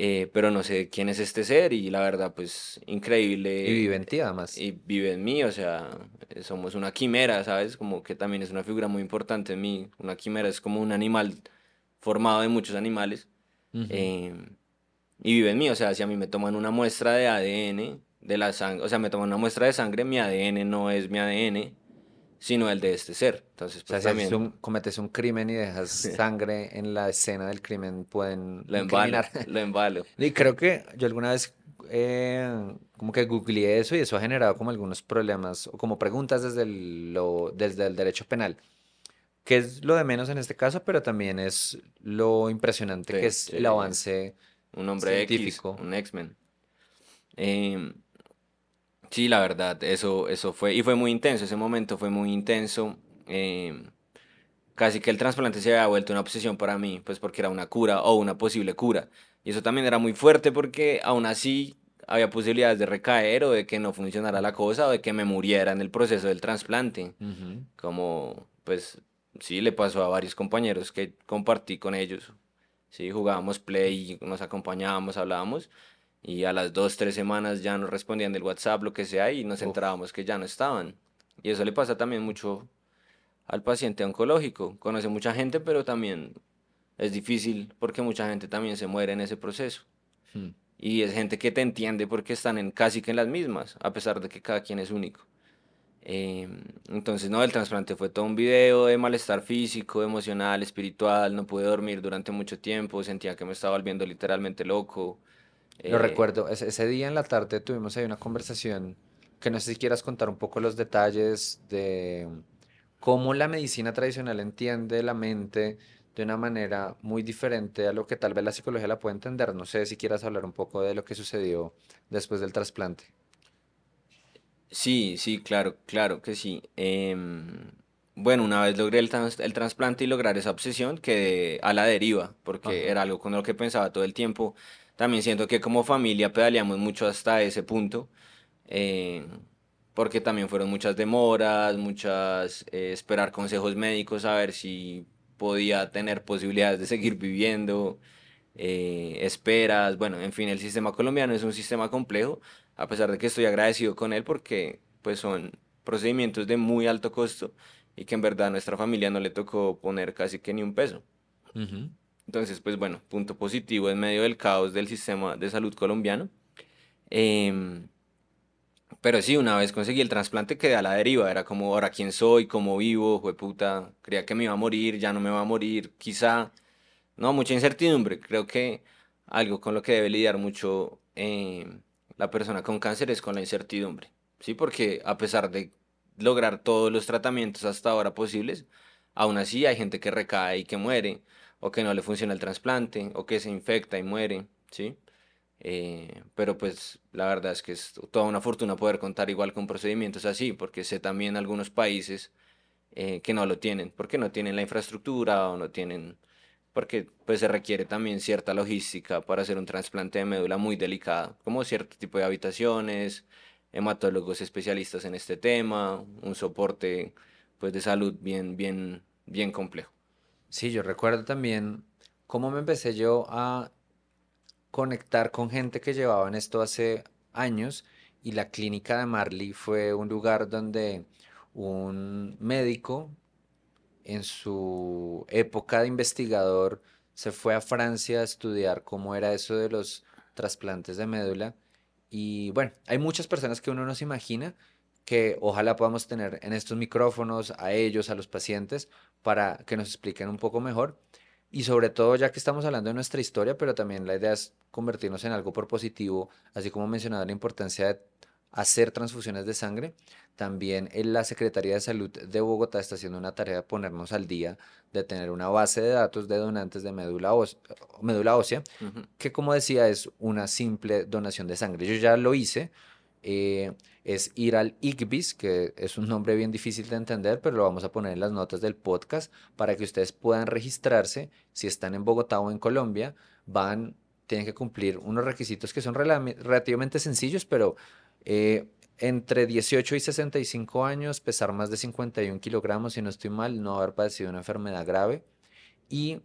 eh, pero no sé quién es este ser y la verdad, pues increíble. Y vive en ti además. Y vive en mí, o sea, eh, somos una quimera, ¿sabes? Como que también es una figura muy importante en mí. Una quimera es como un animal formado de muchos animales. Eh, y vive en mí, o sea, si a mí me toman una muestra de ADN de la sangre, o sea, me toman una muestra de sangre, mi ADN no es mi ADN, sino el de este ser. Entonces, pues, o sea, si cometes un crimen y dejas sangre en la escena del crimen, pueden lo embalo, lo embalo. Y creo que yo alguna vez eh, como que googleé eso y eso ha generado como algunos problemas o como preguntas desde el, lo, desde el derecho penal. Que es lo de menos en este caso, pero también es lo impresionante que es el avance un hombre científico. un X-Men. Eh, Sí, la verdad, eso, eso fue, y fue muy intenso, ese momento fue muy intenso. Eh, casi que el trasplante se había vuelto una obsesión para mí, pues porque era una cura o una posible cura. Y eso también era muy fuerte porque aún así había posibilidades de recaer o de que no funcionara la cosa o de que me muriera en el proceso del trasplante. Como, pues, sí, le pasó a varios compañeros que compartí con ellos. Sí, jugábamos play, nos acompañábamos, hablábamos y a las dos, tres semanas ya nos respondían del WhatsApp, lo que sea, y nos enterábamos que ya no estaban. Y eso le pasa también mucho al paciente oncológico. Conoce mucha gente, pero también es difícil porque mucha gente también se muere en ese proceso. Hmm. y es gente que te entiende porque están en casi que en las mismas, a pesar de que cada quien es único. Em, entonces, no, el trasplante fue todo un video de malestar físico, emocional, espiritual, no pude dormir durante mucho tiempo, sentía que me estaba volviendo literalmente loco. Lo Eh, recuerdo, ese, ese día en la tarde tuvimos ahí una conversación que no sé si quieras contar un poco los detalles de cómo la medicina tradicional entiende la mente de una manera muy diferente a lo que tal vez la psicología la puede entender. No sé si quieras hablar un poco de lo que sucedió después del trasplante. Sí, sí, claro, claro que sí. Em, bueno, una vez logré el, trans- el trasplante y lograr esa obsesión, quedé a la deriva, porque Ajá. era algo con lo que pensaba todo el tiempo. También siento que como familia pedaleamos mucho hasta ese punto, eh, porque también fueron muchas demoras, muchas eh, esperar consejos médicos, a ver si podía tener posibilidades de seguir viviendo, eh, esperas, bueno, en fin, el sistema colombiano es un sistema complejo, a pesar de que estoy agradecido con él porque pues son procedimientos de muy alto costo y que en verdad a nuestra familia no le tocó poner casi que ni un peso. Ujú. Entonces, pues bueno, punto positivo en medio del caos del sistema de salud colombiano. Em, pero sí, una vez conseguí el trasplante quedé a la deriva, era como, ahora quién soy, cómo vivo, jueputa, creía que me iba a morir, ya no me va a morir, quizá, no, mucha incertidumbre, creo que algo con lo que debe lidiar mucho eh, la persona con cáncer es con la incertidumbre, ¿sí? Porque a pesar de lograr todos los tratamientos hasta ahora posibles, aún así hay gente que recae y que muere, o que no le funciona el trasplante, o que se infecta y muere, ¿sí? Eh, pero pues la verdad es que es toda una fortuna poder contar igual con procedimientos así, porque sé también algunos países eh, que no lo tienen, porque no tienen la infraestructura o no tienen, porque pues se requiere también cierta logística para hacer un trasplante de médula muy delicado, como cierto tipo de habitaciones, hematólogos especialistas en este tema, un soporte pues de salud bien, bien, bien complejo. Sí, yo recuerdo también cómo me empecé yo a conectar con gente que llevaban esto hace años y la clínica de Marley fue un lugar donde un médico en su época de investigador se fue a Francia a estudiar cómo era eso de los trasplantes de médula. Y bueno, hay muchas personas que uno no se imagina que ojalá podamos tener en estos micrófonos a ellos, a los pacientes, para que nos expliquen un poco mejor. Y sobre todo, ya que estamos hablando de nuestra historia, pero también la idea es convertirnos en algo positivo, así como mencionaba la importancia de hacer transfusiones de sangre. También en la Secretaría de Salud de Bogotá está haciendo una tarea de ponernos al día, de tener una base de datos de donantes de médula, óse- médula ósea, que como decía es una simple donación de sangre. Yo ya lo hice, eh, es ir al ICBIS, que es un nombre bien difícil de entender, pero lo vamos a poner en las notas del podcast para que ustedes puedan registrarse. Si están en Bogotá o en Colombia, van, tienen que cumplir unos requisitos que son relativamente sencillos, pero eh, entre 18 y 65 años, pesar más de 51 kilogramos, si no estoy mal, no haber padecido una enfermedad grave. Y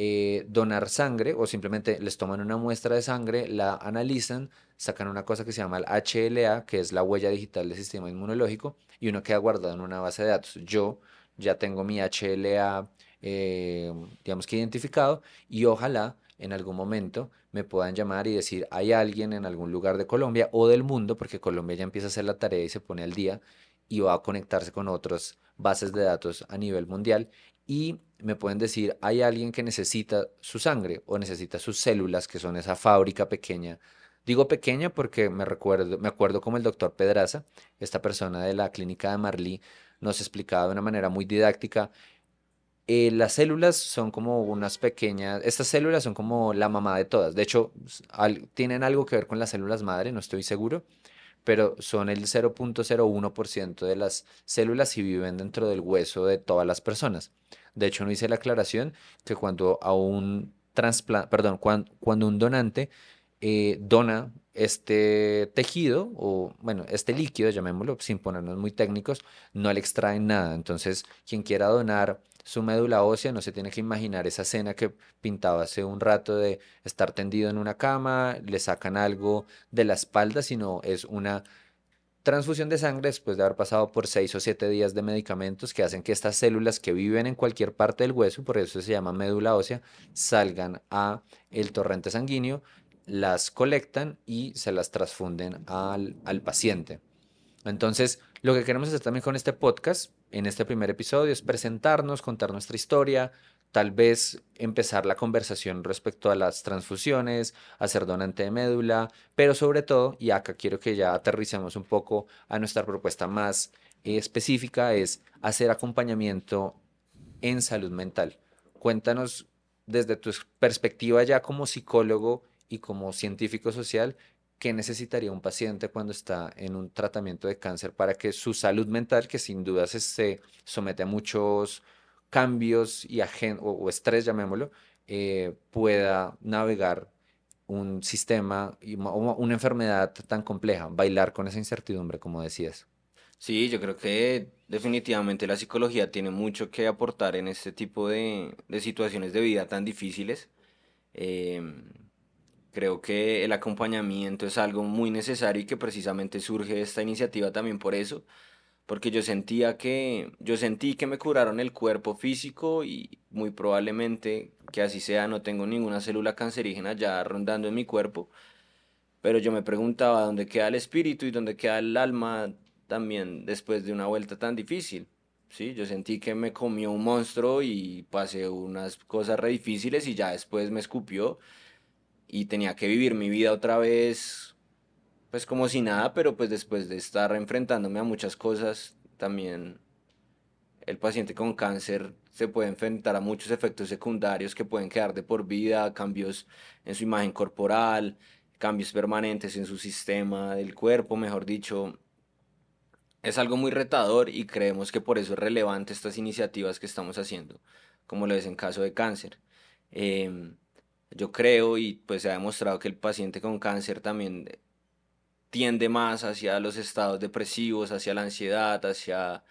eh, donar sangre o simplemente les toman una muestra de sangre, la analizan, sacan una cosa que se llama el HLA, que es la huella digital del sistema inmunológico, y uno queda guardado en una base de datos. Yo ya tengo mi HLA, eh, digamos que identificado, y ojalá en algún momento me puedan llamar y decir, hay alguien en algún lugar de Colombia o del mundo, porque Colombia ya empieza a hacer la tarea y se pone al día y va a conectarse con otras bases de datos a nivel mundial y me pueden decir, hay alguien que necesita su sangre o necesita sus células, que son esa fábrica pequeña. Digo pequeña porque me recuerdo, me acuerdo como el doctor Pedraza, esta persona de la clínica de Marlí, nos explicaba de una manera muy didáctica. eh, las células son como unas pequeñas, estas células son como la mamá de todas. De hecho, tienen algo que ver con las células madre, no estoy seguro, pero son el 0.01% de las células y viven dentro del hueso de todas las personas. De hecho, no hice la aclaración que cuando a un perdón, un donante eh, dona este tejido o, bueno, este líquido, llamémoslo, sin ponernos muy técnicos, no le extraen nada. Entonces, quien quiera donar su médula ósea no se tiene que imaginar esa escena que pintaba hace un rato de estar tendido en una cama, le sacan algo de la espalda, sino es una transfusión de sangre después de haber pasado por seis o siete días de medicamentos que hacen que estas células que viven en cualquier parte del hueso, por eso se llama médula ósea, salgan a el torrente sanguíneo, las colectan y se las transfunden al, al paciente. Entonces, lo que queremos hacer también con este podcast, en este primer episodio, es presentarnos, contar nuestra historia, tal vez empezar la conversación respecto a las transfusiones, hacer donante de médula, pero sobre todo, y acá quiero que ya aterricemos un poco a nuestra propuesta más específica, es hacer acompañamiento en salud mental. Cuéntanos desde tu perspectiva ya como psicólogo y como científico social, ¿qué necesitaría un paciente cuando está en un tratamiento de cáncer para que su salud mental, que sin duda se, somete a muchos cambios y o, estrés, llamémoslo, eh, pueda navegar un sistema y una enfermedad tan compleja, bailar con esa incertidumbre, como decías. Sí, yo creo que definitivamente la psicología tiene mucho que aportar en este tipo de, situaciones de vida tan difíciles. Em, creo que el acompañamiento es algo muy necesario y que precisamente surge esta iniciativa también por eso, porque yo sentía que, yo sentí que me curaron el cuerpo físico y muy probablemente que así sea, no tengo ninguna célula cancerígena ya rondando en mi cuerpo, pero yo me preguntaba dónde queda el espíritu y dónde queda el alma también después de una vuelta tan difícil. Sí, yo sentí que me comió un monstruo y pasé unas cosas re difíciles y ya después me escupió y tenía que vivir mi vida otra vez pues como si nada, pero pues después de estar enfrentándome a muchas cosas, también el paciente con cáncer se puede enfrentar a muchos efectos secundarios que pueden quedar de por vida, cambios en su imagen corporal, cambios permanentes en su sistema del cuerpo, mejor dicho. Es algo muy retador y creemos que por eso es relevante estas iniciativas que estamos haciendo, como lo es en caso de cáncer. Em, yo creo y pues se ha demostrado que el paciente con cáncer también tiende más hacia los estados depresivos, hacia la ansiedad, hacia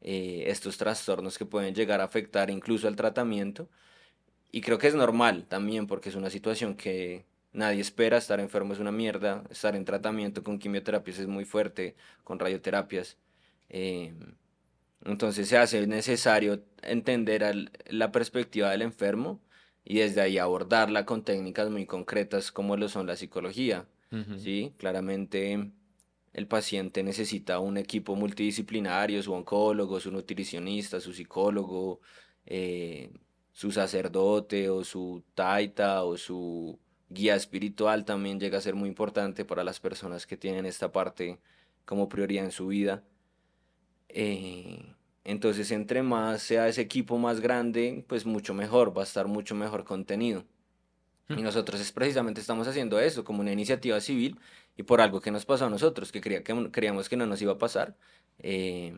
eh, estos trastornos que pueden llegar a afectar incluso al tratamiento. Y creo que es normal también porque es una situación que nadie espera, estar enfermo es una mierda, estar en tratamiento con quimioterapias es muy fuerte, con radioterapias. Eh, entonces se hace necesario entender la perspectiva del enfermo y desde ahí abordarla con técnicas muy concretas como lo son la psicología. ¿Sí? Claramente el paciente necesita un equipo multidisciplinario, su oncólogo, su nutricionista, su psicólogo, eh, su sacerdote o su taita o su guía espiritual también llega a ser muy importante para las personas que tienen esta parte como prioridad en su vida. Eh, entonces, entre más sea ese equipo más grande, pues mucho mejor, va a estar mucho mejor contenido. Y nosotros es precisamente estamos haciendo eso, como una iniciativa civil y por algo que nos pasó a nosotros, que, creía que creíamos que no nos iba a pasar. Eh,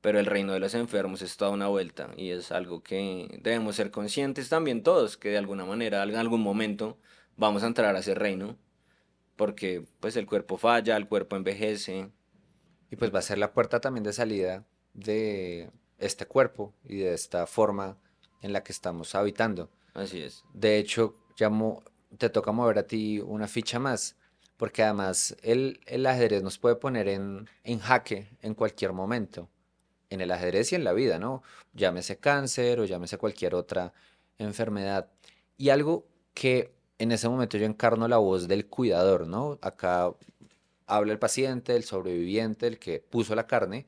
pero el reino de los enfermos es toda una vuelta y es algo que debemos ser conscientes también todos, que de alguna manera, en algún momento, vamos a entrar a ese reino, porque pues el cuerpo falla, el cuerpo envejece. Y pues va a ser la puerta también de salida de este cuerpo y de esta forma en la que estamos habitando. Así es. De hecho, te toca mover a ti una ficha más, porque además el, el ajedrez nos puede poner en, en jaque en cualquier momento, en el ajedrez y en la vida, ¿no? Llámese cáncer o llámese cualquier otra enfermedad. Y algo que en ese momento yo encarno la voz del cuidador, ¿no? Acá habla el paciente, el sobreviviente, el que puso la carne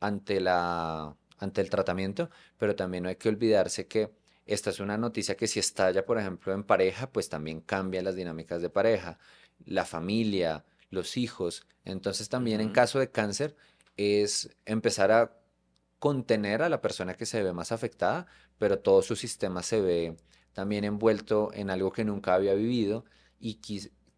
ante, la, ante el tratamiento, pero también no hay que olvidarse que esta es una noticia que si estalla, por ejemplo, en pareja, pues también cambian las dinámicas de pareja, la familia, los hijos. Entonces también en caso de cáncer es empezar a contener a la persona que se ve más afectada, pero todo su sistema se ve también envuelto en algo que nunca había vivido y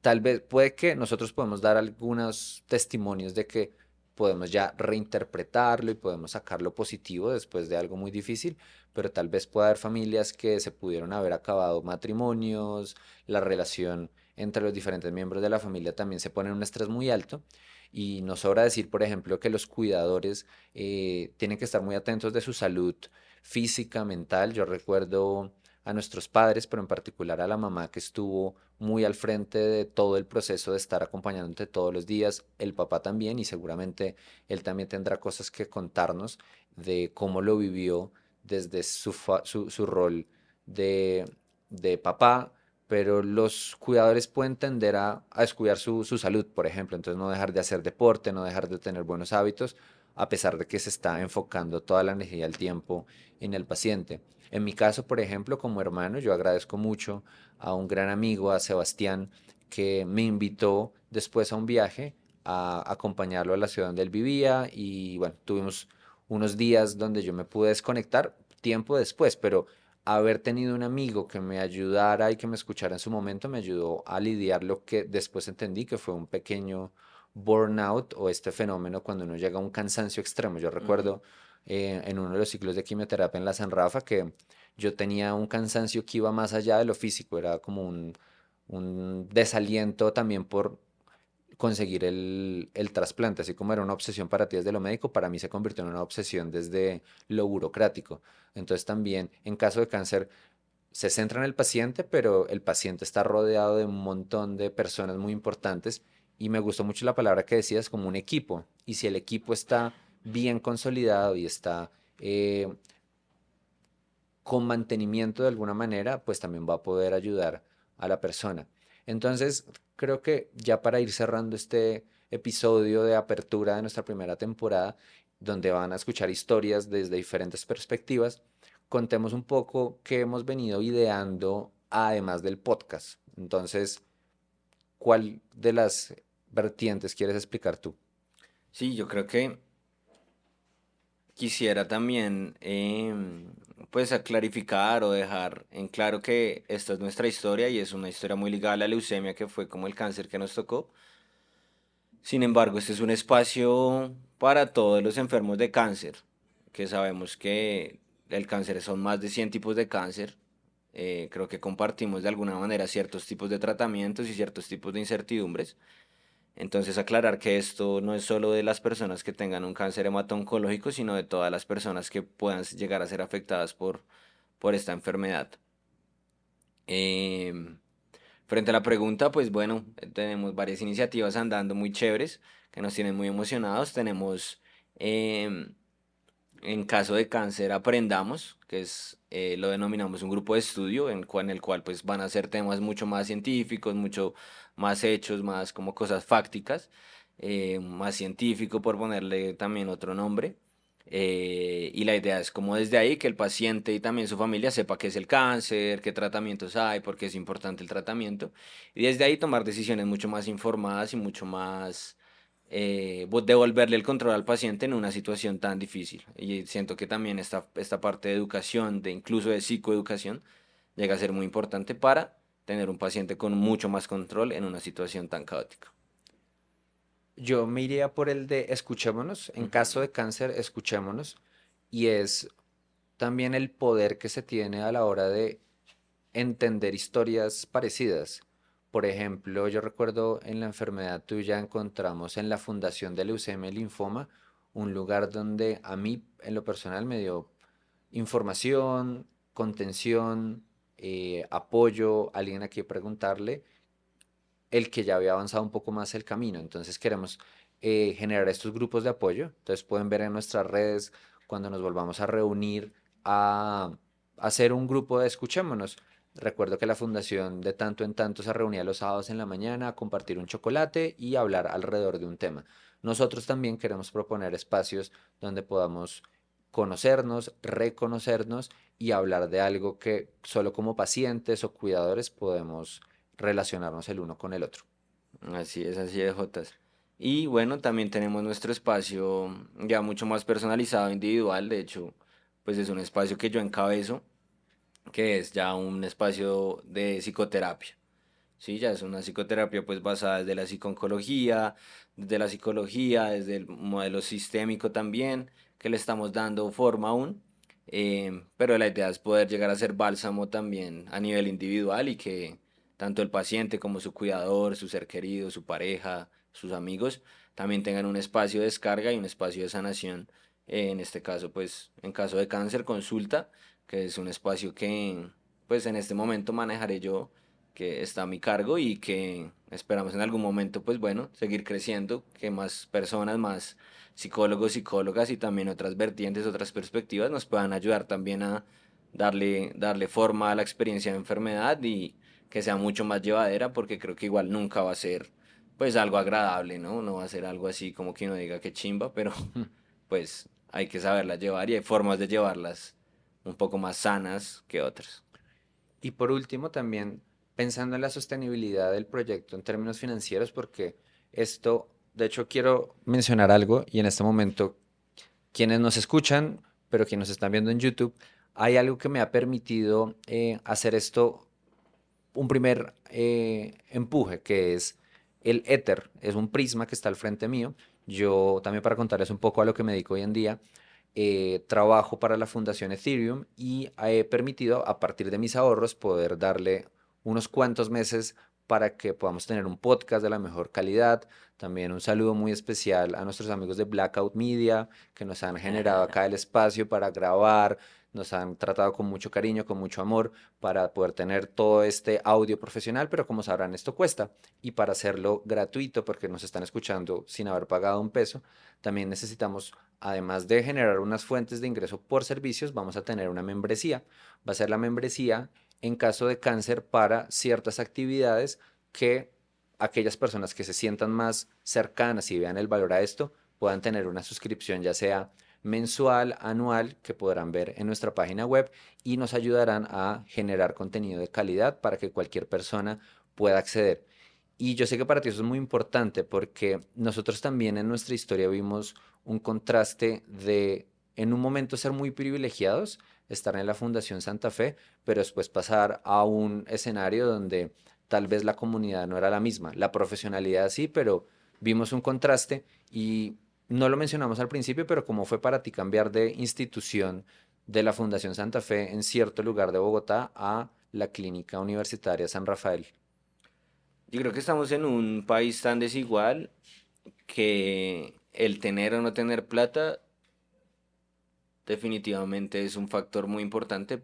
tal vez puede que nosotros podemos dar algunos testimonios de que podemos ya reinterpretarlo y podemos sacar lo positivo después de algo muy difícil, pero tal vez pueda haber familias que se pudieron haber acabado matrimonios, la relación entre los diferentes miembros de la familia también se pone en un estrés muy alto. Y no sobra decir, por ejemplo, que los cuidadores eh, tienen que estar muy atentos de su salud física, mental. Yo recuerdo a nuestros padres, pero en particular a la mamá que estuvo muy al frente de todo el proceso de estar acompañándote todos los días, el papá también y seguramente él también tendrá cosas que contarnos de cómo lo vivió desde su, su, rol de, de papá, pero los cuidadores pueden tender a, descuidar su, su, salud, por ejemplo, entonces no dejar de hacer deporte, no dejar de tener buenos hábitos, a pesar de que se está enfocando toda la energía y el tiempo en el paciente. En mi caso, por ejemplo, como hermano, yo agradezco mucho a un gran amigo, a Sebastián, que me invitó después a un viaje a acompañarlo a la ciudad donde él vivía y bueno, tuvimos unos días donde yo me pude desconectar tiempo después, pero haber tenido un amigo que me ayudara y que me escuchara en su momento me ayudó a lidiar lo que después entendí que fue un pequeño burnout o este fenómeno cuando uno llega a un cansancio extremo. Yo recuerdo eh, en uno de los ciclos de quimioterapia en la San Rafa que yo tenía un cansancio que iba más allá de lo físico, era como un, un desaliento también por conseguir el, trasplante, así como era una obsesión para ti desde lo médico, para mí se convirtió en una obsesión desde lo burocrático. Entonces también en caso de cáncer se centra en el paciente, pero el paciente está rodeado de un montón de personas muy importantes y me gustó mucho la palabra que decías como un equipo. Y si el equipo está bien consolidado y está eh, con mantenimiento de alguna manera, pues también va a poder ayudar a la persona. Entonces, creo que ya para ir cerrando este episodio de apertura de nuestra primera temporada, donde van a escuchar historias desde diferentes perspectivas, contemos un poco qué hemos venido ideando además del podcast. Entonces, ¿cuál de las vertientes quieres explicar tú? Sí, yo creo que quisiera también em, pues a clarificar o dejar en claro que esta es nuestra historia y es una historia muy ligada a la leucemia que fue como el cáncer que nos tocó. Sin embargo, este es un espacio para todos los enfermos de cáncer, que sabemos que el cáncer son más de 100 tipos de cáncer. Eh, creo que compartimos de alguna manera ciertos tipos de tratamientos y ciertos tipos de incertidumbres. Entonces aclarar que esto no es solo de las personas que tengan un cáncer hemato-oncológico, sino de todas las personas que puedan llegar a ser afectadas por, por esta enfermedad. Em, frente a la pregunta, pues bueno, tenemos varias iniciativas andando muy chéveres que nos tienen muy emocionados. Tenemos em, en caso de cáncer aprendamos, que es eh, lo denominamos un grupo de estudio en, en, el cual pues van a ser temas mucho más científicos, mucho más hechos, más como cosas fácticas, eh, más científico por ponerle también otro nombre. Eh, y la idea es como desde ahí que el paciente y también su familia sepa qué es el cáncer, qué tratamientos hay, por qué es importante el tratamiento. Y desde ahí tomar decisiones mucho más informadas y mucho más eh, devolverle el control al paciente en una situación tan difícil. Y siento que también esta, esta parte de educación, de incluso de psicoeducación, llega a ser muy importante para tener un paciente con mucho más control en una situación tan caótica. Yo me iría por el de escuchémonos, en caso de cáncer, escuchémonos, y es también el poder que se tiene a la hora de entender historias parecidas. Por ejemplo, yo recuerdo en la enfermedad tuya encontramos en la Fundación de Leucemia y Linfoma un lugar donde a mí en lo personal me dio información, contención, eh, apoyo, alguien a preguntarle, el que ya había avanzado un poco más el camino. Entonces queremos eh, generar estos grupos de apoyo. Entonces pueden ver en nuestras redes cuando nos volvamos a reunir a, a hacer un grupo de escuchémonos Recuerdo que la fundación de tanto en tanto se reunía los sábados en la mañana a compartir un chocolate y hablar alrededor de un tema. Nosotros también queremos proponer espacios donde podamos conocernos, reconocernos y hablar de algo que solo como pacientes o cuidadores podemos relacionarnos el uno con el otro. Así es, así es, Jotas. Y bueno, también tenemos nuestro espacio ya mucho más personalizado, individual. De hecho, pues es un espacio que yo encabezo que es ya un espacio de psicoterapia. Sí, ya es una psicoterapia pues basada desde la psiconcología, desde la psicología, desde el modelo sistémico también, que le estamos dando forma aún. Eh, pero la idea es poder llegar a ser bálsamo también a nivel individual y que tanto el paciente como su cuidador, su ser querido, su pareja, sus amigos, también tengan un espacio de descarga y un espacio de sanación. Eh, en este caso, pues en caso de cáncer, consulta que es un espacio que pues en este momento manejaré yo, que está a mi cargo y que esperamos en algún momento pues bueno, seguir creciendo, que más personas, más psicólogos, psicólogas y también otras vertientes, otras perspectivas nos puedan ayudar también a darle, darle forma a la experiencia de enfermedad y que sea mucho más llevadera, porque creo que igual nunca va a ser pues algo agradable, ¿no? No va a ser algo así como que uno diga que chimba, pero pues hay que saberla llevar y hay formas de llevarlas un poco más sanas que otras. Y por último, también pensando en la sostenibilidad del proyecto en términos financieros, porque esto, de hecho, quiero mencionar algo y en este momento, quienes nos escuchan, pero quienes nos están viendo en YouTube, hay algo que me ha permitido eh, hacer esto, un primer eh, empuje, que es el Ether. Es un prisma que está al frente mío. Yo también para contarles un poco a lo que me dedico hoy en día, eh, trabajo para la Fundación Ethereum y he permitido a partir de mis ahorros poder darle unos cuantos meses para que podamos tener un podcast de la mejor calidad. También un saludo muy especial a nuestros amigos de Blackout Media que nos han generado acá el espacio para grabar, nos han tratado con mucho cariño, con mucho amor para poder tener todo este audio profesional, pero como sabrán esto cuesta y para hacerlo gratuito porque nos están escuchando sin haber pagado un peso, también necesitamos, además de generar unas fuentes de ingreso por servicios, vamos a tener una membresía. Va a ser la membresía en caso de cáncer para ciertas actividades que aquellas personas que se sientan más cercanas y vean el valor a esto puedan tener una suscripción ya sea mensual, anual, que podrán ver en nuestra página web y nos ayudarán a generar contenido de calidad para que cualquier persona pueda acceder. Y yo sé que para ti eso es muy importante porque nosotros también en nuestra historia vimos un contraste de en un momento ser muy privilegiados, estar en la Fundación Santa Fe, pero después pasar a un escenario donde tal vez la comunidad no era la misma. La profesionalidad sí, pero vimos un contraste y no lo mencionamos al principio, pero ¿cómo fue para ti cambiar de institución de la Fundación Santa Fe en cierto lugar de Bogotá a la Clínica Universitaria San Rafael? Yo creo que estamos en un país tan desigual que el tener o no tener plata definitivamente es un factor muy importante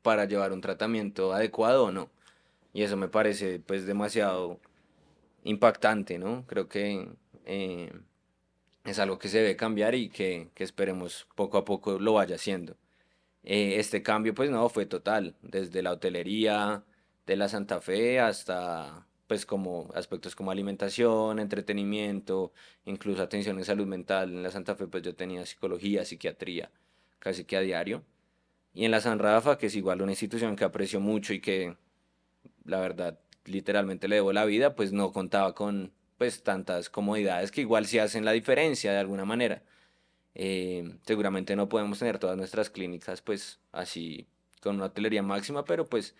para llevar un tratamiento adecuado o no. Y eso me parece pues demasiado impactante, ¿no? Creo que eh, es algo que se debe cambiar y que, esperemos poco a poco lo vaya haciendo. Eh, este cambio pues no fue total, desde la hotelería de la Santa Fe hasta pues como aspectos como alimentación, entretenimiento, incluso atención en salud mental. En la Santa Fe pues yo tenía psicología, psiquiatría, casi que a diario. Y en la San Rafa, que es igual una institución que aprecio mucho y que la verdad literalmente le debo la vida, pues no contaba con pues tantas comodidades que igual sí hacen la diferencia de alguna manera. Eh, seguramente no podemos tener todas nuestras clínicas pues así con una hotelería máxima, pero pues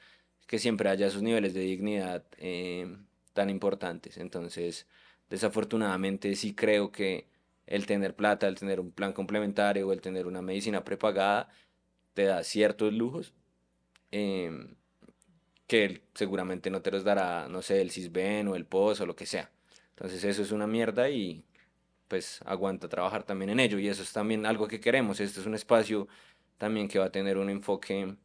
que siempre haya esos niveles de dignidad eh, tan importantes. Entonces, desafortunadamente sí creo que el tener plata, el tener un plan complementario o el tener una medicina prepagada te da ciertos lujos em, que seguramente no te los dará, no sé, el CISBEN o el POS o lo que sea. Entonces eso es una mierda y pues aguanta trabajar también en ello y eso es también algo que queremos. Este es un espacio también que va a tener un enfoque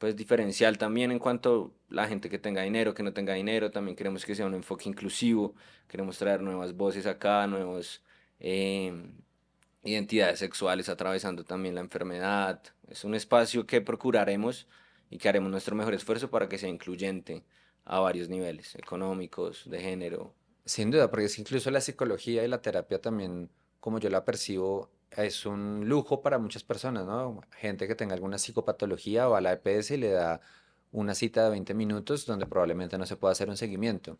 pues diferencial también en cuanto a la gente que tenga dinero, que no tenga dinero, también queremos que sea un enfoque inclusivo, queremos traer nuevas voces acá, nuevas em, identidades sexuales atravesando también la enfermedad. Es un espacio que procuraremos y que haremos nuestro mejor esfuerzo para que sea incluyente a varios niveles, económicos, de género. Sin duda, porque es incluso la psicología y la terapia también, como yo la percibo, es un lujo para muchas personas, ¿no? Gente que tenga alguna psicopatología o a la EPS y le da una cita de 20 minutos donde probablemente no se pueda hacer un seguimiento.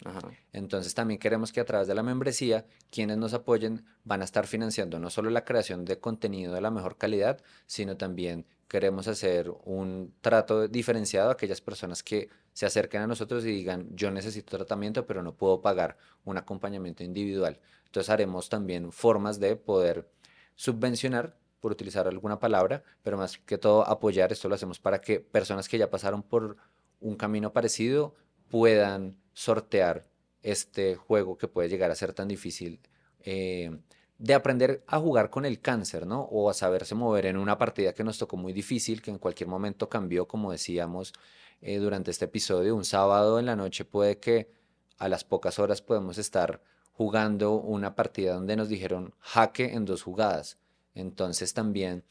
Entonces también queremos que a través de la membresía quienes nos apoyen van a estar financiando no solo la creación de contenido de la mejor calidad, sino también queremos hacer un trato diferenciado a aquellas personas que se acerquen a nosotros y digan yo necesito tratamiento pero no puedo pagar un acompañamiento individual. Entonces haremos también formas de poder subvencionar, por utilizar alguna palabra, pero más que todo apoyar. Esto lo hacemos para que personas que ya pasaron por un camino parecido puedan sortear este juego que puede llegar a ser tan difícil eh, de aprender a jugar con el cáncer, ¿no? O a saberse mover en una partida que nos tocó muy difícil, que en cualquier momento cambió, como decíamos eh, durante este episodio. Un sábado en la noche puede que a las pocas horas podemos estar jugando una partida donde nos dijeron jaque en dos jugadas. Entonces también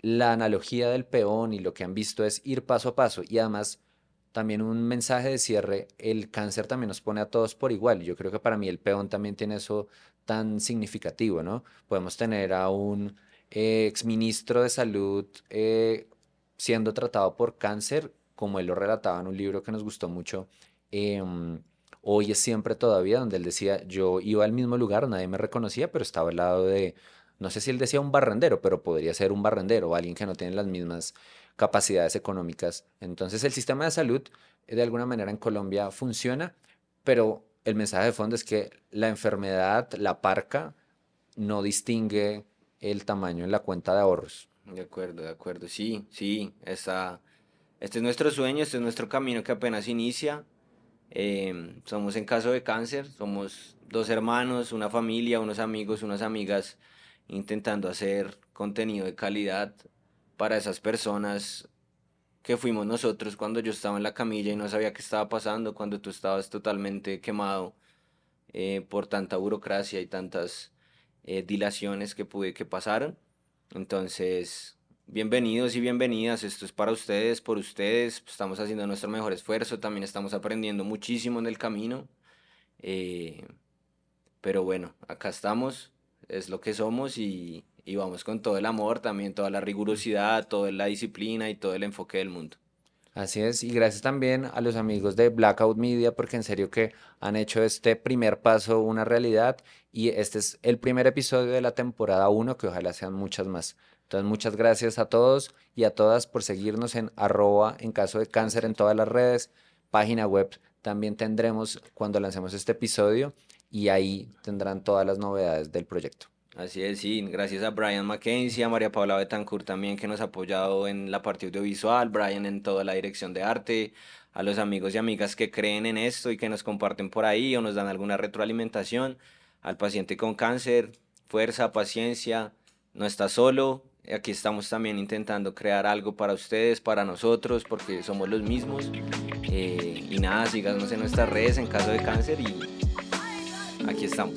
la analogía del peón y lo que han visto es ir paso a paso y además también un mensaje de cierre, el cáncer también nos pone a todos por igual. Yo creo que para mí el peón también tiene eso tan significativo, ¿no? Podemos tener a un eh, exministro de salud eh, siendo tratado por cáncer, como él lo relataba en un libro que nos gustó mucho. Em, hoy es siempre todavía, donde él decía, yo iba al mismo lugar, nadie me reconocía, pero estaba al lado de, no sé si él decía un barrendero, pero podría ser un barrendero alguien que no tiene las mismas capacidades económicas. Entonces el sistema de salud de alguna manera en Colombia funciona, pero el mensaje de fondo es que la enfermedad, la parca, no distingue el tamaño en la cuenta de ahorros. De acuerdo, de acuerdo. Sí, sí, esta, este es nuestro sueño, este es nuestro camino que apenas inicia. Em, somos en caso de cáncer, somos dos hermanos, una familia, unos amigos, unas amigas, intentando hacer contenido de calidad para esas personas que fuimos nosotros cuando yo estaba en la camilla y no sabía qué estaba pasando, cuando tú estabas totalmente quemado eh, por tanta burocracia y tantas eh, dilaciones que pude que pasaron. Entonces, bienvenidos y bienvenidas, esto es para ustedes, por ustedes, estamos haciendo nuestro mejor esfuerzo, también estamos aprendiendo muchísimo en el camino. Eh, pero bueno, acá estamos, es lo que somos y, y vamos con todo el amor, también toda la rigurosidad, toda la disciplina y todo el enfoque del mundo. Así es, y gracias también a los amigos de Blackout Media, porque en serio que han hecho este primer paso una realidad y este es el primer episodio de la temporada 1, que ojalá sean muchas más. Entonces, muchas gracias a todos y a todas por seguirnos en arroba en caso de cáncer en todas las redes, página web también tendremos cuando lancemos este episodio y ahí tendrán todas las novedades del proyecto. Así es, sí, gracias a Brian Mackenzie, a María Paula Betancourt también que nos ha apoyado en la parte audiovisual, Brian en toda la dirección de arte, a los amigos y amigas que creen en esto y que nos comparten por ahí o nos dan alguna retroalimentación, al paciente con cáncer, fuerza, paciencia, no está solo, aquí estamos también intentando crear algo para ustedes, para nosotros, porque somos los mismos. Eh, y nada, síganos en nuestras redes en caso de cáncer y aquí estamos.